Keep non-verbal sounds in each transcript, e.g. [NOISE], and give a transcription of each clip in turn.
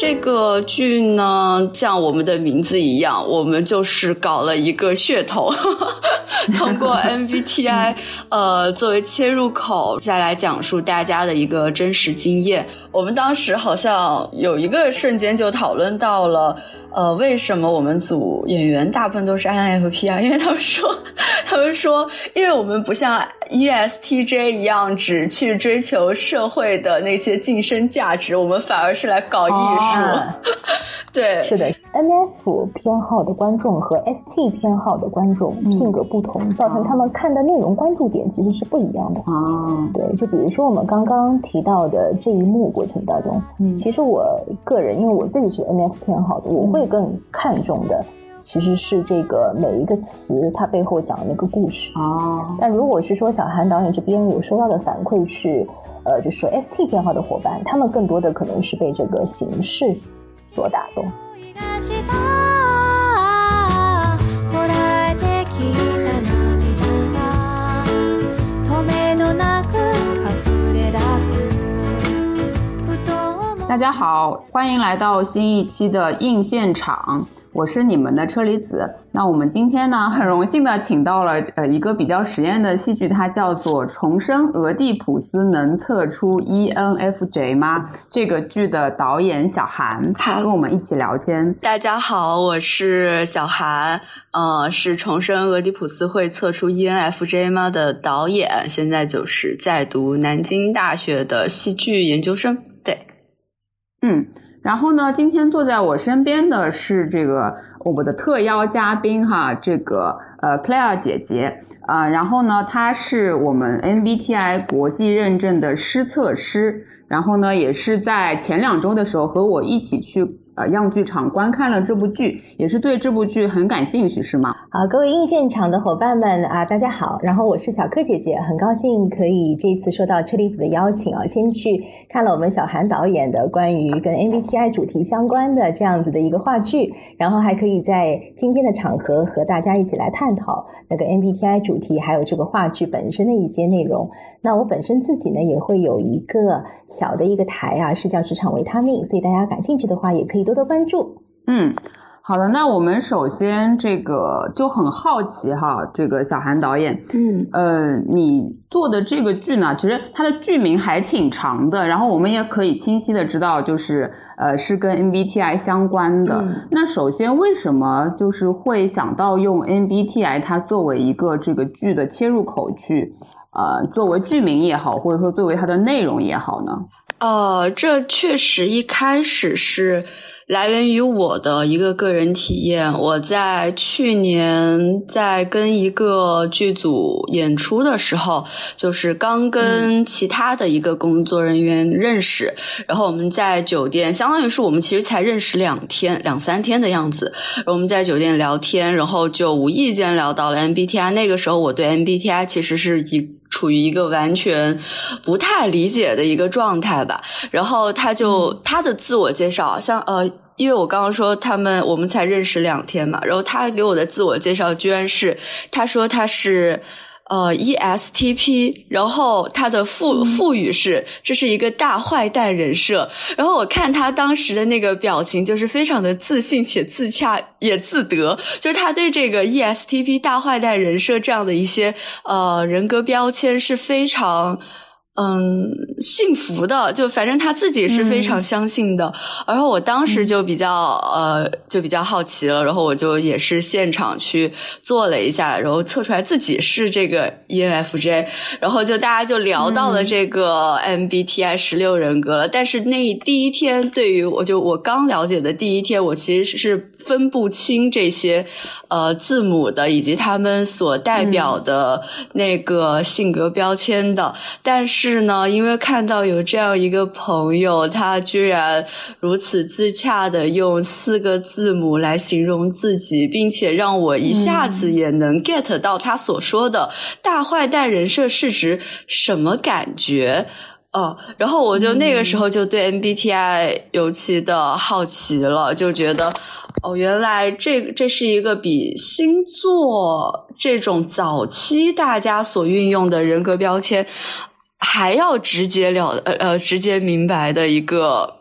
这个剧呢，像我们的名字一样，我们就是搞了一个噱头，[LAUGHS] 通过 [LAUGHS] MBTI 呃作为切入口，再来讲述大家的一个真实经验。我们当时好像有一个瞬间就讨论到了。呃，为什么我们组演员大部分都是 INFP 啊？因为他们说，[LAUGHS] 他们说，因为我们不像 ESTJ 一样只去追求社会的那些晋升价值，我们反而是来搞艺术。对，是的，NF 偏好的观众和 ST 偏好的观众性格不同，造成他们看的内容关注点其实是不一样的。啊，对，就比如说我们刚刚提到的这一幕过程当中，其实我个人，因为我自己是 NF 偏好的，我会更看重的其实是这个每一个词它背后讲的那个故事。啊，但如果是说小韩导演这边有收到的反馈是，呃，就是说 ST 偏好的伙伴，他们更多的可能是被这个形式。所打动。大家好，欢迎来到新一期的硬现场。我是你们的车厘子。那我们今天呢，很荣幸的请到了呃一个比较实验的戏剧，它叫做《重生俄狄浦斯能测出 ENFJ 吗》这个剧的导演小韩，他跟我们一起聊天。大家好，我是小韩，呃，是《重生俄狄浦斯会测出 ENFJ 吗》的导演，现在就是在读南京大学的戏剧研究生。嗯。然后呢，今天坐在我身边的是这个我们的特邀嘉宾哈，这个呃 Claire 姐姐啊，然后呢，她是我们 MBTI 国际认证的师测师，然后呢，也是在前两周的时候和我一起去。呃，样剧场观看了这部剧，也是对这部剧很感兴趣，是吗？好，各位硬现场的伙伴们啊，大家好。然后我是小柯姐姐，很高兴可以这次受到车厘子的邀请啊，先去看了我们小韩导演的关于跟 MBTI 主题相关的这样子的一个话剧，然后还可以在今天的场合和大家一起来探讨那个 MBTI 主题，还有这个话剧本身的一些内容。那我本身自己呢，也会有一个小的一个台啊，是叫职场维他命，所以大家感兴趣的话，也可以。多多关注。嗯，好的，那我们首先这个就很好奇哈，这个小韩导演，嗯，呃，你做的这个剧呢，其实它的剧名还挺长的，然后我们也可以清晰的知道，就是呃是跟 MBTI 相关的。那首先为什么就是会想到用 MBTI 它作为一个这个剧的切入口去，呃，作为剧名也好，或者说作为它的内容也好呢？呃，这确实一开始是。来源于我的一个个人体验，我在去年在跟一个剧组演出的时候，就是刚跟其他的一个工作人员认识，然后我们在酒店，相当于是我们其实才认识两天两三天的样子，然后我们在酒店聊天，然后就无意间聊到了 MBTI，那个时候我对 MBTI 其实是一。处于一个完全不太理解的一个状态吧，然后他就他的自我介绍，像呃，因为我刚刚说他们我们才认识两天嘛，然后他给我的自我介绍居然是他说他是。呃，ESTP，然后他的副副语是这是一个大坏蛋人设，然后我看他当时的那个表情，就是非常的自信且自洽也自得，就是他对这个 ESTP 大坏蛋人设这样的一些呃人格标签是非常。嗯，幸福的，就反正他自己是非常相信的。然后我当时就比较呃，就比较好奇了，然后我就也是现场去做了一下，然后测出来自己是这个 ENFJ，然后就大家就聊到了这个 MBTI 十六人格了。但是那第一天，对于我就我刚了解的第一天，我其实是。分不清这些呃字母的以及他们所代表的那个性格标签的，但是呢，因为看到有这样一个朋友，他居然如此自洽的用四个字母来形容自己，并且让我一下子也能 get 到他所说的大坏蛋人设是指什么感觉。哦，然后我就那个时候就对 MBTI 尤其的好奇了，就觉得哦，原来这这是一个比星座这种早期大家所运用的人格标签还要直截了呃呃直接明白的一个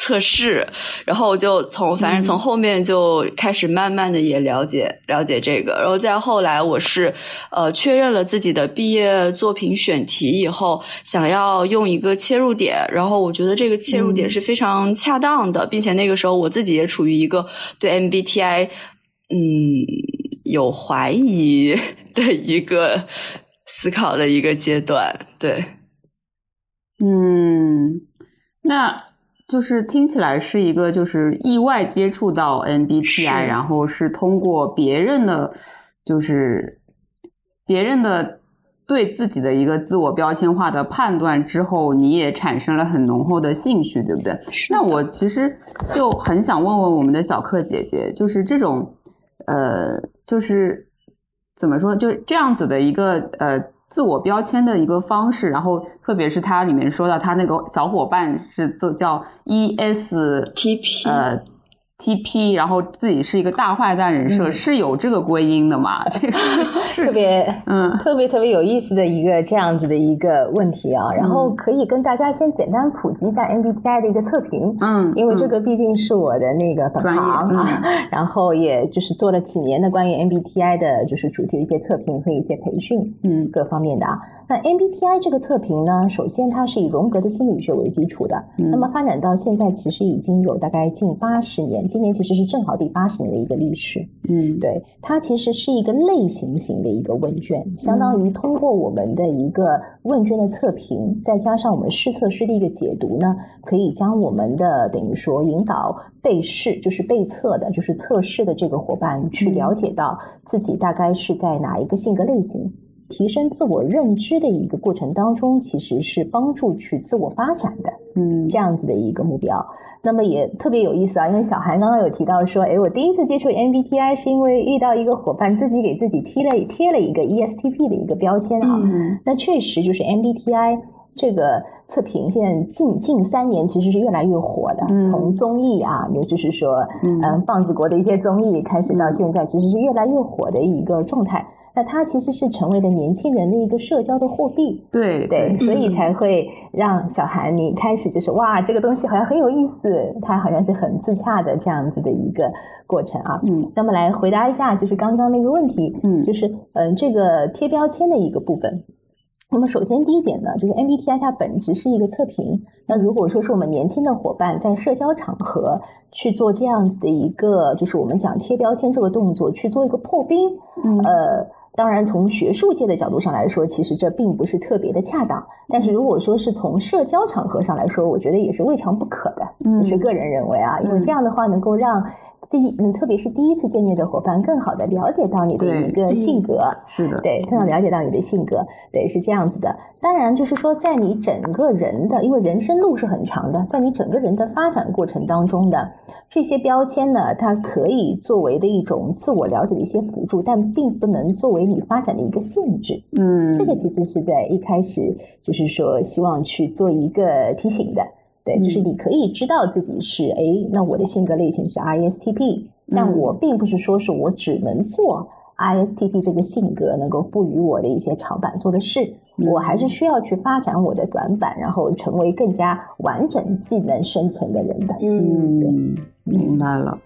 测试，然后我就从反正从后面就开始慢慢的也了解了解这个，然后再后来我是呃确认了自己的毕业作品选题以后，想要用一个切入点，然后我觉得这个切入点是非常恰当的，并且那个时候我自己也处于一个对 MBTI 嗯有怀疑的一个思考的一个阶段，对，嗯，那。就是听起来是一个就是意外接触到 MBTI，然后是通过别人的，就是别人的对自己的一个自我标签化的判断之后，你也产生了很浓厚的兴趣，对不对？那我其实就很想问问我们的小克姐姐，就是这种呃，就是怎么说，就是这样子的一个呃。自我标签的一个方式，然后特别是它里面说到他那个小伙伴是做叫 ESTP，呃。T.P. 然后自己是一个大坏蛋人设，是有这个归因的嘛？[LAUGHS] 这个特别嗯，特别特别有意思的一个这样子的一个问题啊。然后可以跟大家先简单普及一下 MBTI 的一个测评，嗯，因为这个毕竟是我的那个本行啊。[LAUGHS] 然后也就是做了几年的关于 MBTI 的，就是主题的一些测评和一些培训，嗯，各方面的啊。那 MBTI 这个测评呢，首先它是以荣格的心理学为基础的，那么发展到现在其实已经有大概近八十年，今年其实是正好第八十年的一个历史。嗯，对，它其实是一个类型型的一个问卷，相当于通过我们的一个问卷的测评，再加上我们试测师的一个解读呢，可以将我们的等于说引导被试，就是被测的，就是测试的这个伙伴去了解到自己大概是在哪一个性格类型。提升自我认知的一个过程当中，其实是帮助去自我发展的，嗯，这样子的一个目标。那么也特别有意思啊，因为小韩刚刚有提到说，哎，我第一次接触 MBTI 是因为遇到一个伙伴自己给自己贴了贴了一个 ESTP 的一个标签啊。嗯，那确实就是 MBTI 这个测评，现在近近三年其实是越来越火的。嗯，从综艺啊，也就是说，嗯，棒子国的一些综艺开始到现在，其实是越来越火的一个状态。那它其实是成为了年轻人的一个社交的货币，对对，所以才会让小韩你开始就是哇，这个东西好像很有意思，它好像是很自洽的这样子的一个过程啊。嗯，那么来回答一下就是刚刚那个问题，嗯，就是嗯这个贴标签的一个部分。那么首先第一点呢，就是 MBTI 它本质是一个测评。那如果说是我们年轻的伙伴在社交场合去做这样子的一个，就是我们讲贴标签这个动作去做一个破冰，嗯，呃。当然，从学术界的角度上来说，其实这并不是特别的恰当。但是如果说是从社交场合上来说，我觉得也是未尝不可的。嗯，是个人认为啊，因为这样的话能够让。第一，嗯，特别是第一次见面的伙伴，更好的了解到你的一个性格，是的，对，更好了解到你的性格，对，是这样子的。当然，就是说，在你整个人的，因为人生路是很长的，在你整个人的发展过程当中的这些标签呢，它可以作为的一种自我了解的一些辅助，但并不能作为你发展的一个限制。嗯，这个其实是在一开始就是说希望去做一个提醒的。对，就是你可以知道自己是哎，那我的性格类型是 ISTP，但我并不是说是我只能做 ISTP 这个性格能够赋予我的一些长板做的事，我还是需要去发展我的短板，然后成为更加完整技能生存的人的。嗯，明白了。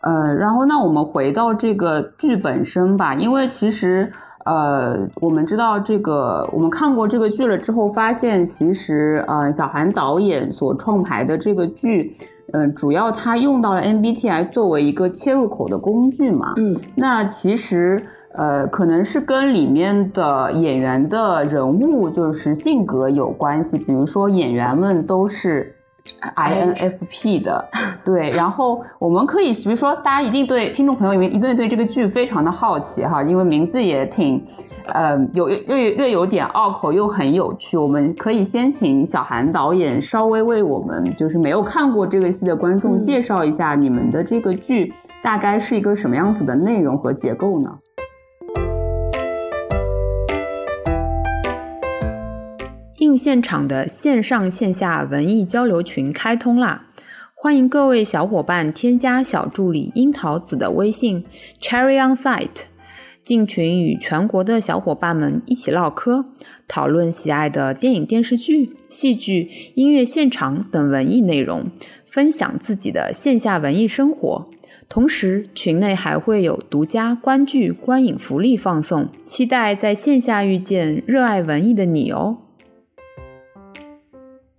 呃，然后那我们回到这个剧本身吧，因为其实。呃，我们知道这个，我们看过这个剧了之后，发现其实呃，小韩导演所创排的这个剧，嗯，主要他用到了 MBTI 作为一个切入口的工具嘛。嗯。那其实呃，可能是跟里面的演员的人物就是性格有关系，比如说演员们都是。INFP 的，对，然后我们可以，比如说，大家一定对听众朋友们一定对这个剧非常的好奇哈，因为名字也挺，呃，有略略有点拗口又很有趣。我们可以先请小韩导演稍微为我们就是没有看过这个戏的观众介绍一下你们的这个剧大概是一个什么样子的内容和结构呢？现场的线上线下文艺交流群开通啦！欢迎各位小伙伴添加小助理樱桃子的微信 Cherry on Site，进群与全国的小伙伴们一起唠嗑，讨论喜爱的电影、电视剧、戏剧、音乐现场等文艺内容，分享自己的线下文艺生活。同时，群内还会有独家观剧、观影福利放送，期待在线下遇见热爱文艺的你哦。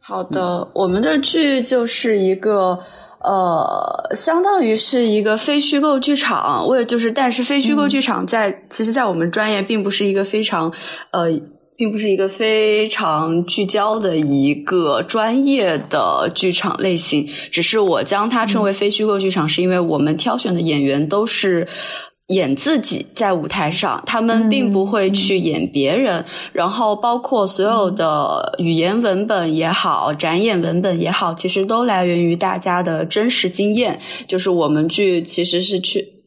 好的，我们的剧就是一个呃，相当于是一个非虚构剧场。为了就是，但是非虚构剧场在其实，在我们专业并不是一个非常呃。并不是一个非常聚焦的一个专业的剧场类型，只是我将它称为非虚构剧场，是因为我们挑选的演员都是演自己在舞台上，他们并不会去演别人，然后包括所有的语言文本也好，展演文本也好，其实都来源于大家的真实经验，就是我们去其实是去。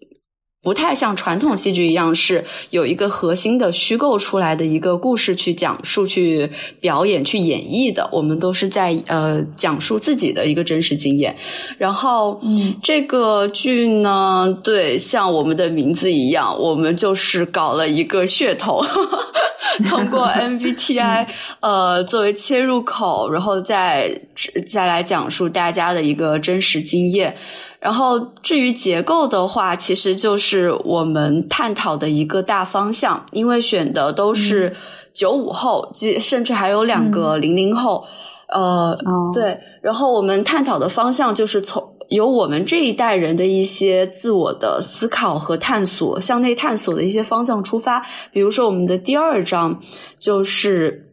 不太像传统戏剧一样，是有一个核心的虚构出来的一个故事去讲述、去表演、去演绎的。我们都是在呃讲述自己的一个真实经验。然后，嗯，这个剧呢，对，像我们的名字一样，我们就是搞了一个噱头，[LAUGHS] 通过 [LAUGHS] MBTI 呃作为切入口，然后再再来讲述大家的一个真实经验。然后至于结构的话，其实就是我们探讨的一个大方向，因为选的都是九五后，甚至还有两个零零后，呃，对。然后我们探讨的方向就是从由我们这一代人的一些自我的思考和探索，向内探索的一些方向出发。比如说我们的第二章就是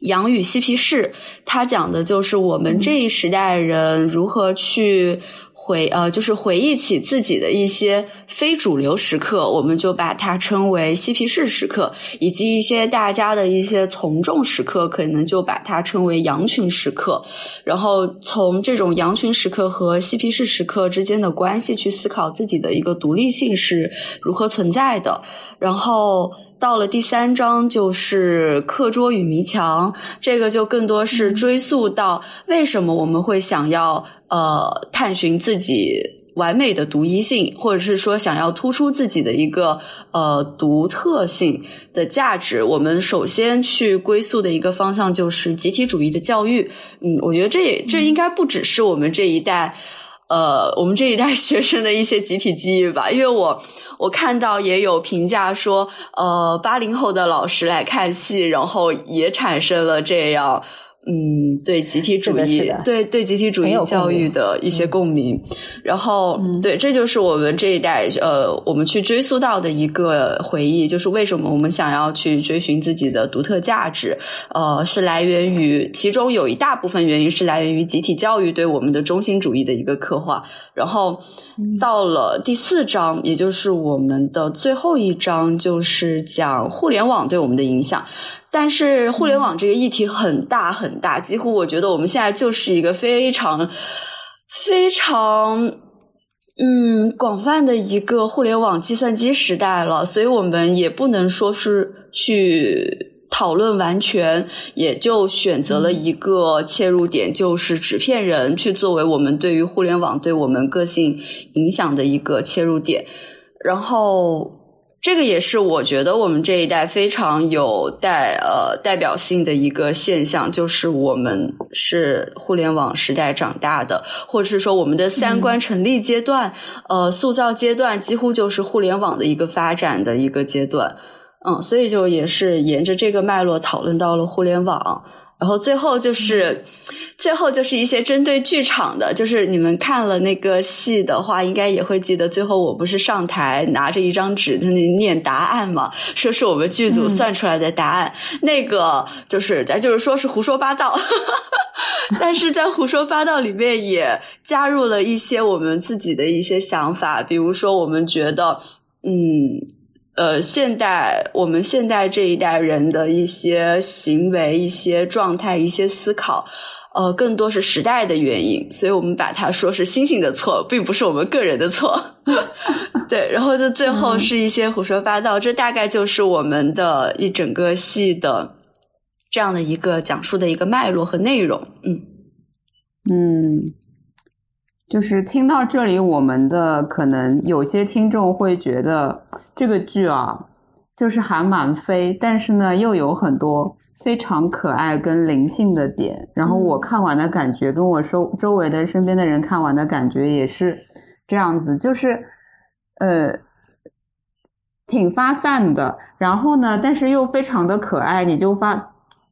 养与嬉皮士，它讲的就是我们这一时代人如何去。回呃，就是回忆起自己的一些非主流时刻，我们就把它称为嬉皮士时刻，以及一些大家的一些从众时刻，可能就把它称为羊群时刻。然后从这种羊群时刻和嬉皮士时刻之间的关系去思考自己的一个独立性是如何存在的。然后到了第三章就是课桌与迷墙，这个就更多是追溯到为什么我们会想要。呃，探寻自己完美的独一性，或者是说想要突出自己的一个呃独特性的价值，我们首先去归宿的一个方向就是集体主义的教育。嗯，我觉得这也这应该不只是我们这一代呃我们这一代学生的一些集体记忆吧，因为我我看到也有评价说，呃八零后的老师来看戏，然后也产生了这样。嗯，对集体主义，对对集体主义教育的一些共鸣，然后对，这就是我们这一代呃，我们去追溯到的一个回忆，就是为什么我们想要去追寻自己的独特价值，呃，是来源于其中有一大部分原因是来源于集体教育对我们的中心主义的一个刻画，然后到了第四章，也就是我们的最后一章，就是讲互联网对我们的影响。但是互联网这个议题很大很大，几乎我觉得我们现在就是一个非常非常嗯广泛的一个互联网计算机时代了，所以我们也不能说是去讨论完全，也就选择了一个切入点，就是纸片人去作为我们对于互联网对我们个性影响的一个切入点，然后。这个也是我觉得我们这一代非常有代呃代表性的一个现象，就是我们是互联网时代长大的，或者是说我们的三观成立阶段，呃塑造阶段几乎就是互联网的一个发展的一个阶段，嗯，所以就也是沿着这个脉络讨论到了互联网。然后最后就是，最后就是一些针对剧场的，就是你们看了那个戏的话，应该也会记得，最后我不是上台拿着一张纸在那念答案嘛，说是我们剧组算出来的答案，那个就是咱就是说是胡说八道，[LAUGHS] 但是在胡说八道里面也加入了一些我们自己的一些想法，比如说我们觉得，嗯。呃，现代我们现代这一代人的一些行为、一些状态、一些思考，呃，更多是时代的原因，所以我们把它说是星星的错，并不是我们个人的错。[LAUGHS] 对，然后就最后是一些胡说八道，这大概就是我们的一整个戏的这样的一个讲述的一个脉络和内容。嗯嗯。就是听到这里，我们的可能有些听众会觉得这个剧啊，就是还蛮飞，但是呢又有很多非常可爱跟灵性的点。然后我看完的感觉，跟我周周围的身边的人看完的感觉也是这样子，就是呃挺发散的。然后呢，但是又非常的可爱，你就发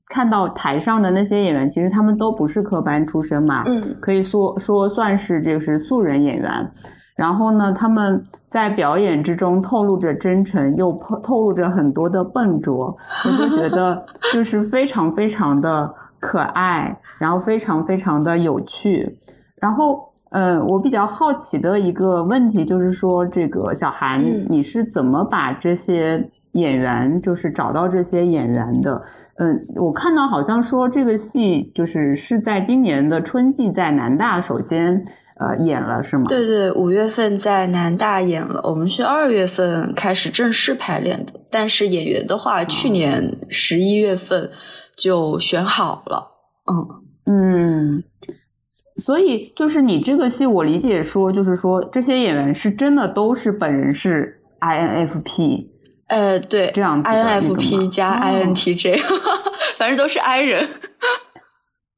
看到台上的那些演员，其实他们都不是科班出身嘛，嗯可以说说算是就是素人演员。然后呢，他们在表演之中透露着真诚，又透透露着很多的笨拙，我就觉得 [LAUGHS] 就是非常非常的可爱，然后非常非常的有趣。然后，嗯，我比较好奇的一个问题就是说，这个小韩，嗯你是怎么把这些演员，就是找到这些演员的？嗯，我看到好像说这个戏就是是在今年的春季在南大首先呃演了，是吗？对对，五月份在南大演了，我们是二月份开始正式排练的，但是演员的话，去年十一月份就选好了。嗯，嗯，所以就是你这个戏，我理解说，就是说这些演员是真的都是本人是 INFP，呃，对，INFP 加哦 INTJ，、[LAUGHS] 反正都是 I 人。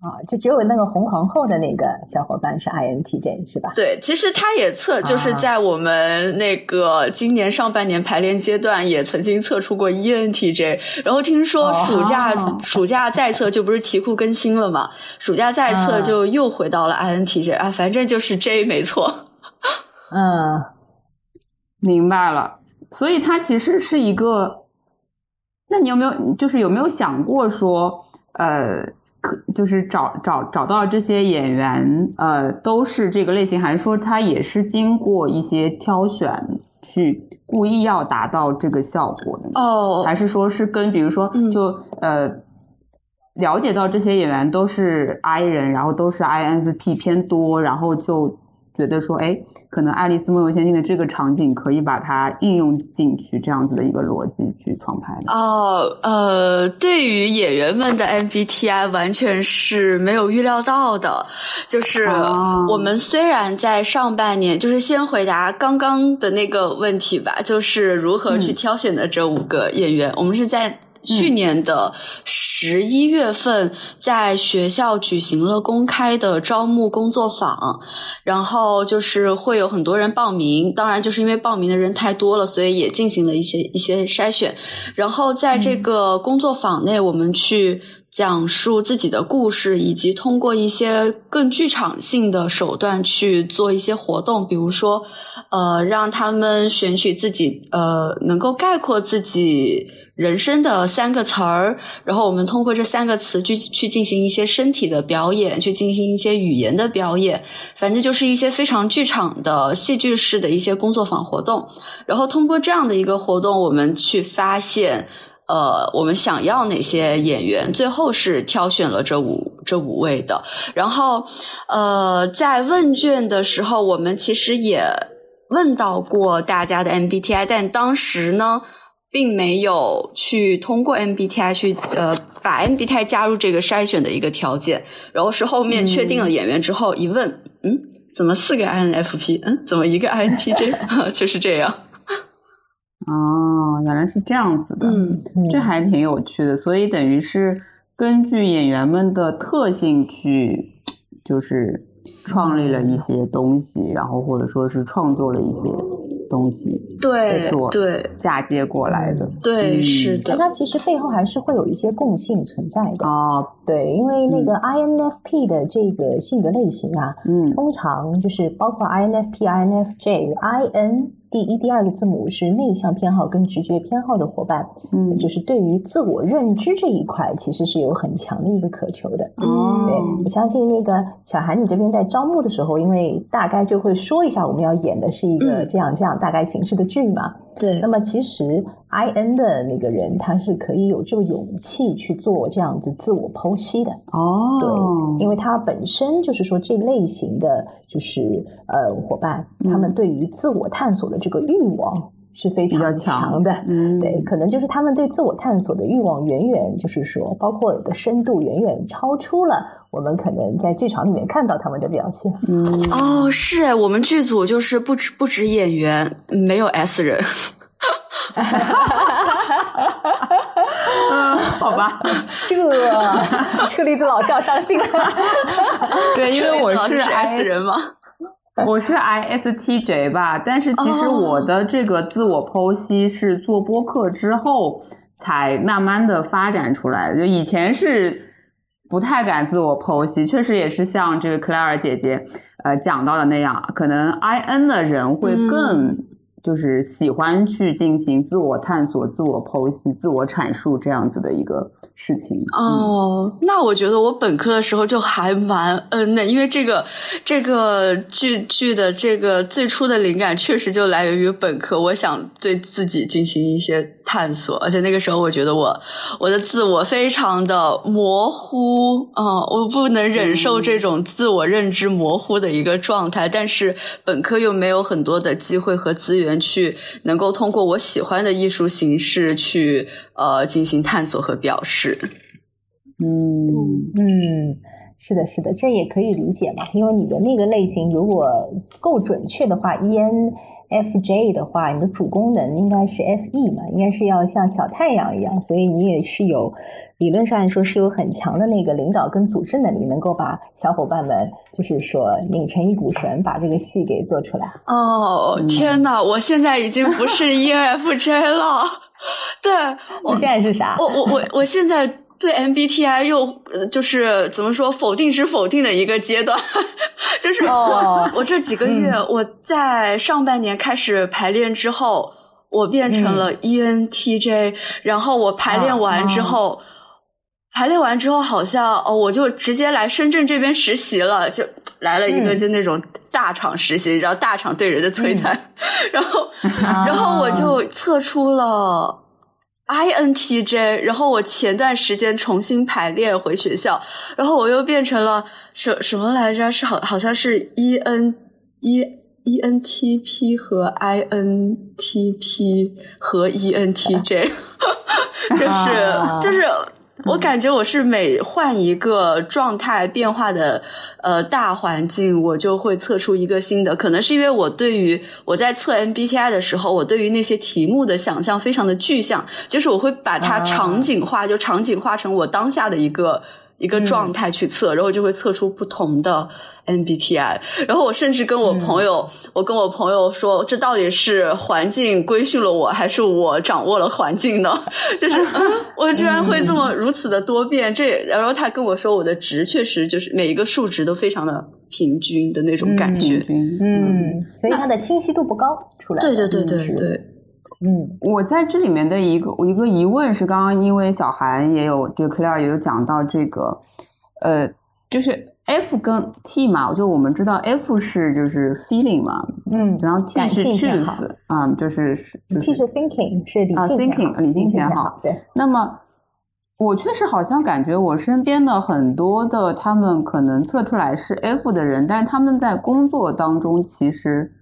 啊，就只有那个红皇后的那个小伙伴是 INTJ 是吧？对，其实他也测，就是啊在我们那个今年上半年排练阶段，也曾经测出过 ENTJ。然后听说哦暑假、暑假再测，就不是题库更新了嘛？暑假再测嗯就又回到了 INTJ 啊，反正就是 J 没错。[LAUGHS] 嗯，明白了。所以它其实是一个，那你有没有就是有没有想过说，呃，可就是找找找到这些演员，呃，都是这个类型，还是说他也是经过一些挑选去故意要达到这个效果的呢？哦还是说是跟比如说嗯就、呃了解到这些演员都是 I 人，然后都是 INFP 偏多，然后就觉得说，哎，可能《爱丽丝梦游仙境》的这个场景可以把它应用进去，这样子的一个逻辑去创拍的。哦，呃，对于演员们的 MBTI 完全是没有预料到的。就是哦我们虽然在上半年，就是先回答刚刚的那个问题吧，就是如何去嗯挑选的这五个演员，我们是在。去年的十一月份，在学校举行了公开的招募工作坊，然后就是会有很多人报名，当然就是因为报名的人太多了，所以也进行了一些一些筛选。然后在这个工作坊内，我们去讲述自己的故事，以及通过一些更剧场性的手段去做一些活动，比如说，呃，让他们选取自己呃能够概括自己人生的三个词儿，然后我们通过这三个词去去进行一些身体的表演，去进行一些语言的表演，反正就是一些非常剧场的戏剧式的一些工作坊活动。然后通过这样的一个活动，我们去发现。呃，我们想要哪些演员？最后是挑选了这五这五位的。然后，呃，在问卷的时候，我们其实也问到过大家的 MBTI，但当时呢，并没有去通过 MBTI 去呃把 MBTI 加入这个筛选的一个条件。然后是后面确定了演员之后一问，嗯，怎么四个 INFP？嗯，怎么一个 INTJ？[LAUGHS] 就是这样。哦，原来是这样子的，嗯，这还挺有趣的。所以等于是根据演员们的特性去，就是创立了一些东西，然后或者说是创作了一些东西，对做对嫁接过来的。对，嗯是的。那它其实背后还是会有一些共性存在的。哦，对，因为那个 INFP 的这个性格类型啊，嗯通常就是包括 INFP、INFJ、IN 第一、第二个字母是内向偏好跟直觉偏好的伙伴，嗯就是对于自我认知这一块其实是有很强的一个渴求的。哦对，我相信那个小韩，你这边在招募的时候，因为大概就会说一下我们要演的是一个嗯这样这样大概形式的剧嘛。对。那么其实 I N 的那个人，他是可以有这个勇气去做这样子自我剖析的。哦，对，因为他本身就是说这类型的就是呃伙伴，他们嗯。对于自我探索的这个欲望是非常强的。嗯对，可能就是他们对自我探索的欲望远远就是说，包括的深度远远超出了我们可能在剧场里面看到他们的表现。嗯，哦，是哎，我们剧组就是不止不止演员，没有 S 人。[LAUGHS] [LAUGHS] 嗯，好吧，[LAUGHS] 这车厘子老师要伤心了。对，因为我是 S 人吗？我是 ISTJ 吧，但是其实我的这个自我剖析是做播客之后才慢慢的发展出来的，就以前是不太敢自我剖析，确实也是像这个 Claire 姐姐呃讲到的那样，可能 IN 的人会更就是喜欢去进行自我探索、自我剖析、自我阐述这样子的一个。事情哦，那我觉得我本科的时候就还蛮嗯的，因为这个这个剧剧的这个最初的灵感确实就来源于本科，我想对自己进行一些探索，而且那个时候我觉得我我的自我非常的模糊，嗯，我不能忍受这种自我认知模糊的一个状态，但是本科又没有很多的机会和资源去能够通过我喜欢的艺术形式去呃进行探索和表示。嗯嗯，是的，是的，这也可以理解嘛，因为你的那个类型如果够准确的话，ENFJ 的话，你的主功能应该是 FE 嘛，应该是要像小太阳一样，所以你也是有理论上来说是有很强的那个领导跟组织能力，能够把小伙伴们就是说拧成一股绳，把这个戏给做出来。哦，天哪，我现在已经不是 ENFJ 了。[LAUGHS] 对，我现在是啥？我我我我现在对 MBTI 又就是怎么说否定之否定的一个阶段，[LAUGHS] 就是我我这几个月我在上半年开始排练之后，我变成了 ENTJ，然后我排练完之后，排练完之后好像哦我就直接来深圳这边实习了，就来了一个就那种大厂实习，然后大厂对人的摧残，[LAUGHS] 然后然后我就测出了。INTJ，然后我前段时间重新排练回学校，然后我又变成了什什么来着？是好好像是 EN E ENTP 和 INTP 和 ENTJ，就是 [LAUGHS] 就是。我感觉我是每换一个状态变化的呃大环境，我就会测出一个新的。可能是因为我对于我在测 MBTI 的时候，我对于那些题目的想象非常的具象，就是我会把它场景化，就场景化成我当下的一个。一个状态去测，然后就会测出不同的 MBTI。然后我甚至跟我朋友，我跟我朋友说，这到底是环境规训了我，还是我掌握了环境呢？[LAUGHS] 就是我居然会这么如此的多变。这然后他跟我说，我的值确实就是每一个数值都非常的平均的那种感觉。嗯，所以它的清晰度不高，出来。对对对对对。嗯，我在这里面的一个一个疑问是，刚刚因为小韩也有，就 Claire 也有讲到这个，呃，就是 F 跟 T 嘛，就我们知道 F 是就是 feeling 嘛，嗯，然后 T 是 choose，啊，就是是 T 是 thinking 是理性 thinking 理性偏好，对。那么我确实好像感觉我身边的很多的他们可能测出来是 F 的人，但他们在工作当中其实。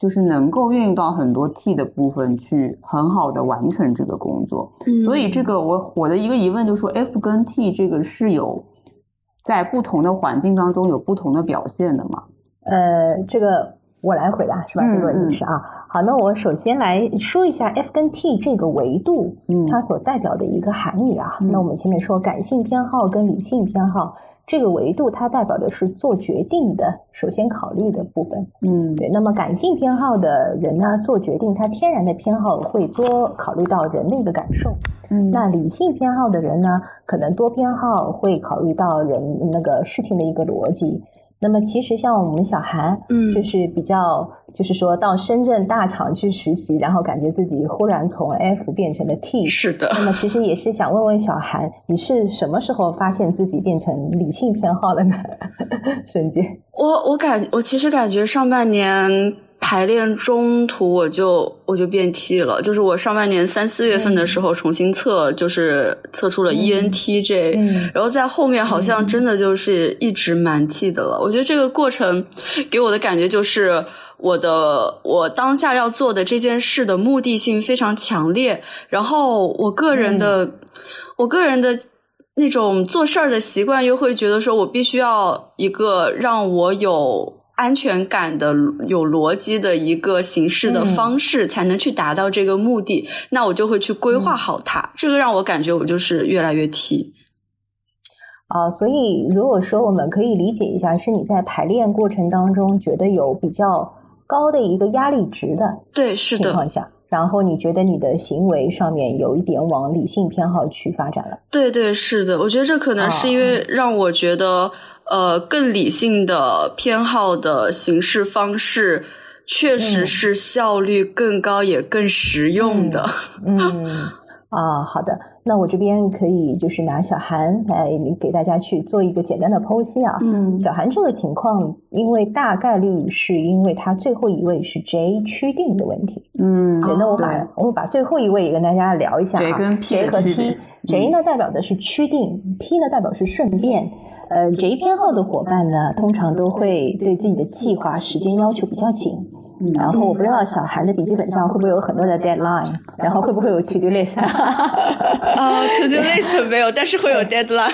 就是能够运用到很多 T 的部分去很好的完成这个工作，所以这个我我的一个疑问就是说，F 跟 T 这个是有在不同的环境当中有不同的表现的吗？呃，这个我来回答是吧？这个问题是啊，好，那我首先来说一下 F 跟 T 这个维度，它所代表的一个含义啊。那我们前面说感性偏好跟理性偏好。这个维度它代表的是做决定的首先考虑的部分，嗯，对。那么感性偏好的人呢，做决定他天然的偏好会多考虑到人的一个感受，嗯。那理性偏好的人呢，可能多偏好会考虑到人那个事情的一个逻辑。那么其实像我们小韩，嗯，就是比较，就是说到深圳大厂去实习，然后感觉自己忽然从 F 变成了 T，是的。那么其实也是想问问小韩，你是什么时候发现自己变成理性偏好了呢？[LAUGHS] 瞬间，我我感我其实感觉上半年。排练中途我就我就变 T 了，就是我上半年三四月份的时候重新测，就是测出了 ENTJ，然后在后面好像真的就是一直蛮 T 的了。我觉得这个过程给我的感觉就是我的我当下要做的这件事的目的性非常强烈，然后我个人的我个人的那种做事儿的习惯又会觉得说我必须要一个让我有。安全感的、有逻辑的一个形式的方式，才能去达到这个目的。那我就会去规划好它，这个让我感觉我就是越来越 T。啊，所以如果说我们可以理解一下，是你在排练过程当中觉得有比较高的一个压力值的，对，是的情况下，然后你觉得你的行为上面有一点往理性偏好去发展了。对对是的，我觉得这可能是因为让我觉得。呃，更理性的偏好的形式方式，确实是效率更高也更实用的。嗯 [LAUGHS] 啊，好的，那我这边可以就是拿小韩来给大家去做一个简单的剖析啊。嗯，小韩这个情况，因为大概率是因为他最后一位是 J 区定的问题。嗯，那我把我们把最后一位也跟大家聊一下啊。J 跟 P 和 T，J 呢代表的是趋定，P 呢代表是顺便。呃，J 偏好的伙伴呢，通常都会对自己的计划时间要求比较紧。嗯。然后我不知道小韩的笔记本上会不会有很多的 deadline，然后会不会有 to do list？啊，[LAUGHS] to do list [LAUGHS] 没有，但是会有 deadline。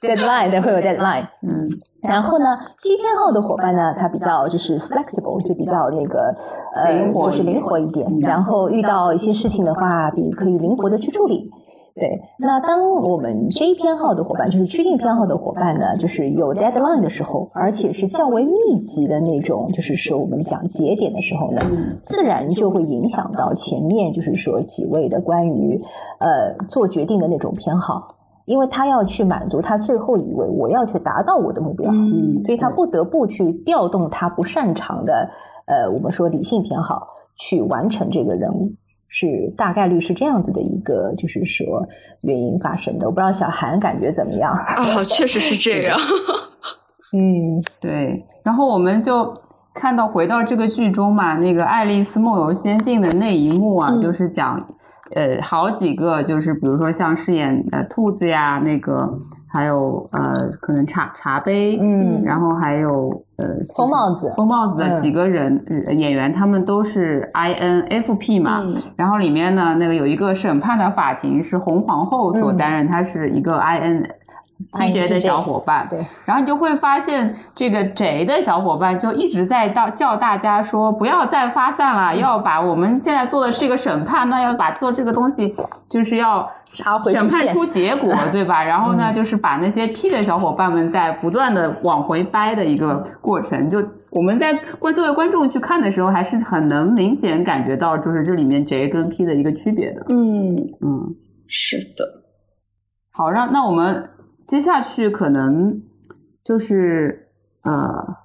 deadline 对，会有 deadline。嗯。然后呢，T 偏好的伙伴呢，他比较就是 flexible，就比较那个呃，就是灵活一点。然后遇到一些事情的话，比可以灵活的去处理。对，那当我们 J 偏好的伙伴，就是趋定偏好的伙伴呢，就是有 deadline 的时候，而且是较为密集的那种，就是说我们讲节点的时候呢，自然就会影响到前面就是说几位的关于呃做决定的那种偏好，因为他要去满足他最后一位，我要去达到我的目标，嗯，所以他不得不去调动他不擅长的呃我们说理性偏好去完成这个任务。是大概率是这样子的一个，就是说原因发生的。我不知道小韩感觉怎么样？啊，[LAUGHS] 确实是这样。[LAUGHS] 嗯，对。然后我们就看到回到这个剧中嘛，那个《爱丽丝梦游仙境》的那一幕啊，就是讲呃好几个，就是比如说像饰演呃兔子呀那个。还有呃，可能茶茶杯，嗯，然后还有呃，疯帽子，疯帽子的几个人演员，他们都是 INFP 嘛，然后里面呢，那个有一个审判的法庭是红皇后所担任，她是一个 IN。TJ 的小伙伴，对，然后你就会发现这个 J 的小伙伴就一直在到叫大家说不要再发散了，要把我们现在做的是一个审判，那要把做这个东西就是要审判出结果，[LAUGHS] 对吧？然后呢，就是把那些 P 的小伙伴们在不断的往回掰的一个过程。就我们在观作为观众去看的时候，还是很能明显感觉到就是这里面 J 跟 P 的一个区别的。嗯嗯，是的。好，让那我们。接下去可能就是呃，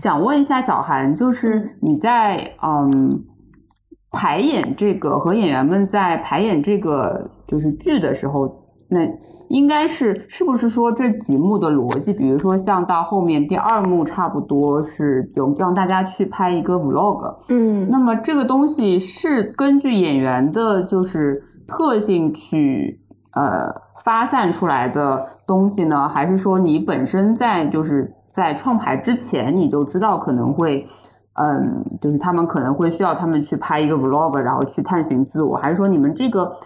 想问一下小韩，就是你在嗯排演这个和演员们在排演这个就是剧的时候，那应该是是不是说这几幕的逻辑，比如说像到后面第二幕差不多是有让大家去拍一个 vlog，嗯，那么这个东西是根据演员的就是特性去呃。发散出来的东西呢，还是说你本身在就是在创牌之前你就知道可能会，嗯，就是他们可能会需要他们去拍一个 vlog，然后去探寻自我，还是说你们这个？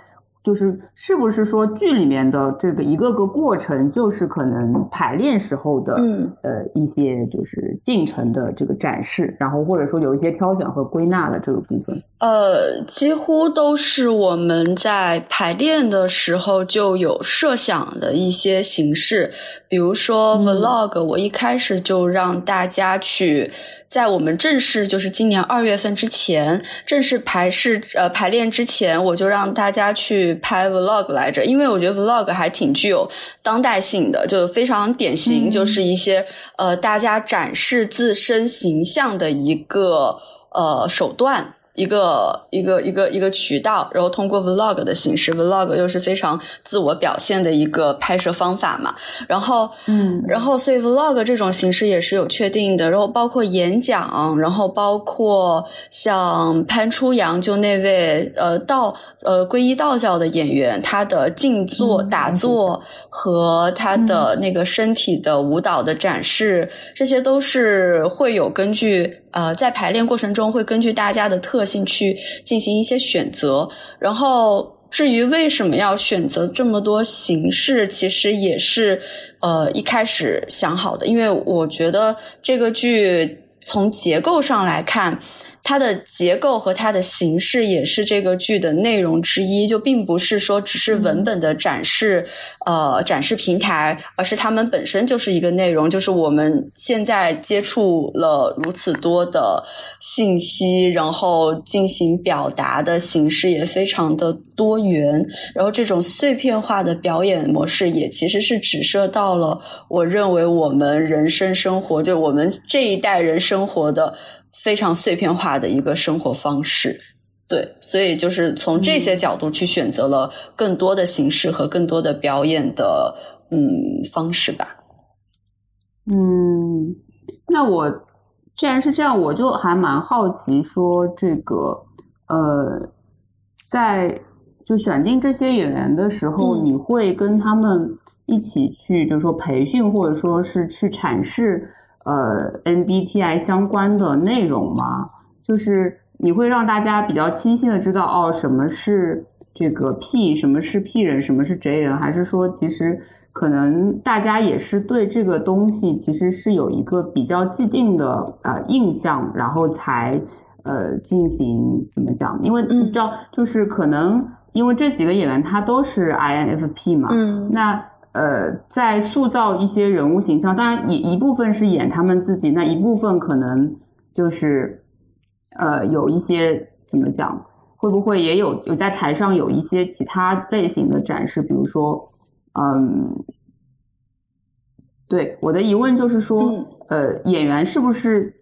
就是是不是说剧里面的这个一个个过程，就是可能排练时候的嗯呃一些就是进程的这个展示，然后或者说有一些挑选和归纳的这个部分。呃，几乎都是我们在排练的时候就有设想的一些形式，比如说 vlog，我一开始就让大家去。在我们正式就是今年二月份之前正式排试呃排练之前，我就让大家去拍 vlog 来着，因为我觉得 vlog 还挺具有当代性的，就非常典型，就是一些呃大家展示自身形象的一个呃手段。一个一个一个一个渠道，然后通过 vlog 的形式，vlog 又是非常自我表现的一个拍摄方法嘛。然后，嗯，然后所以 vlog 这种形式也是有确定的。然后包括演讲，然后包括像潘初阳就那位呃道呃皈依道教的演员，他的静坐打坐和他的那个身体的舞蹈的展示，这些都是会有根据。呃，在排练过程中会根据大家的特性去进行一些选择，然后至于为什么要选择这么多形式，其实也是呃一开始想好的，因为我觉得这个剧从结构上来看。它的结构和它的形式也是这个剧的内容之一，就并不是说只是文本的展示，呃，展示平台，而是他们本身就是一个内容。就是我们现在接触了如此多的信息，然后进行表达的形式也非常的多元，然后这种碎片化的表演模式也其实是指涉到了我认为我们人生生活，就我们这一代人生活的。非常碎片化的一个生活方式，对，所以就是从这些角度去选择了更多的形式和更多的表演的嗯方式吧。嗯，那我既然是这样，我就还蛮好奇，说这个呃，在就选定这些演员的时候，你会跟他们一起去，就是说培训，或者说是去阐释。呃，MBTI 相关的内容吗？就是你会让大家比较清晰的知道哦，什么是这个 P，什么是 P 人，什么是 J 人，还是说其实可能大家也是对这个东西其实是有一个比较既定的呃印象，然后才呃进行怎么讲？因为你知道，就是可能因为这几个演员他都是 INFP 嘛，嗯，那。呃，在塑造一些人物形象，当然一一部分是演他们自己，那一部分可能就是呃有一些怎么讲，会不会也有有在台上有一些其他类型的展示，比如说，嗯，对，我的疑问就是说，呃，演员是不是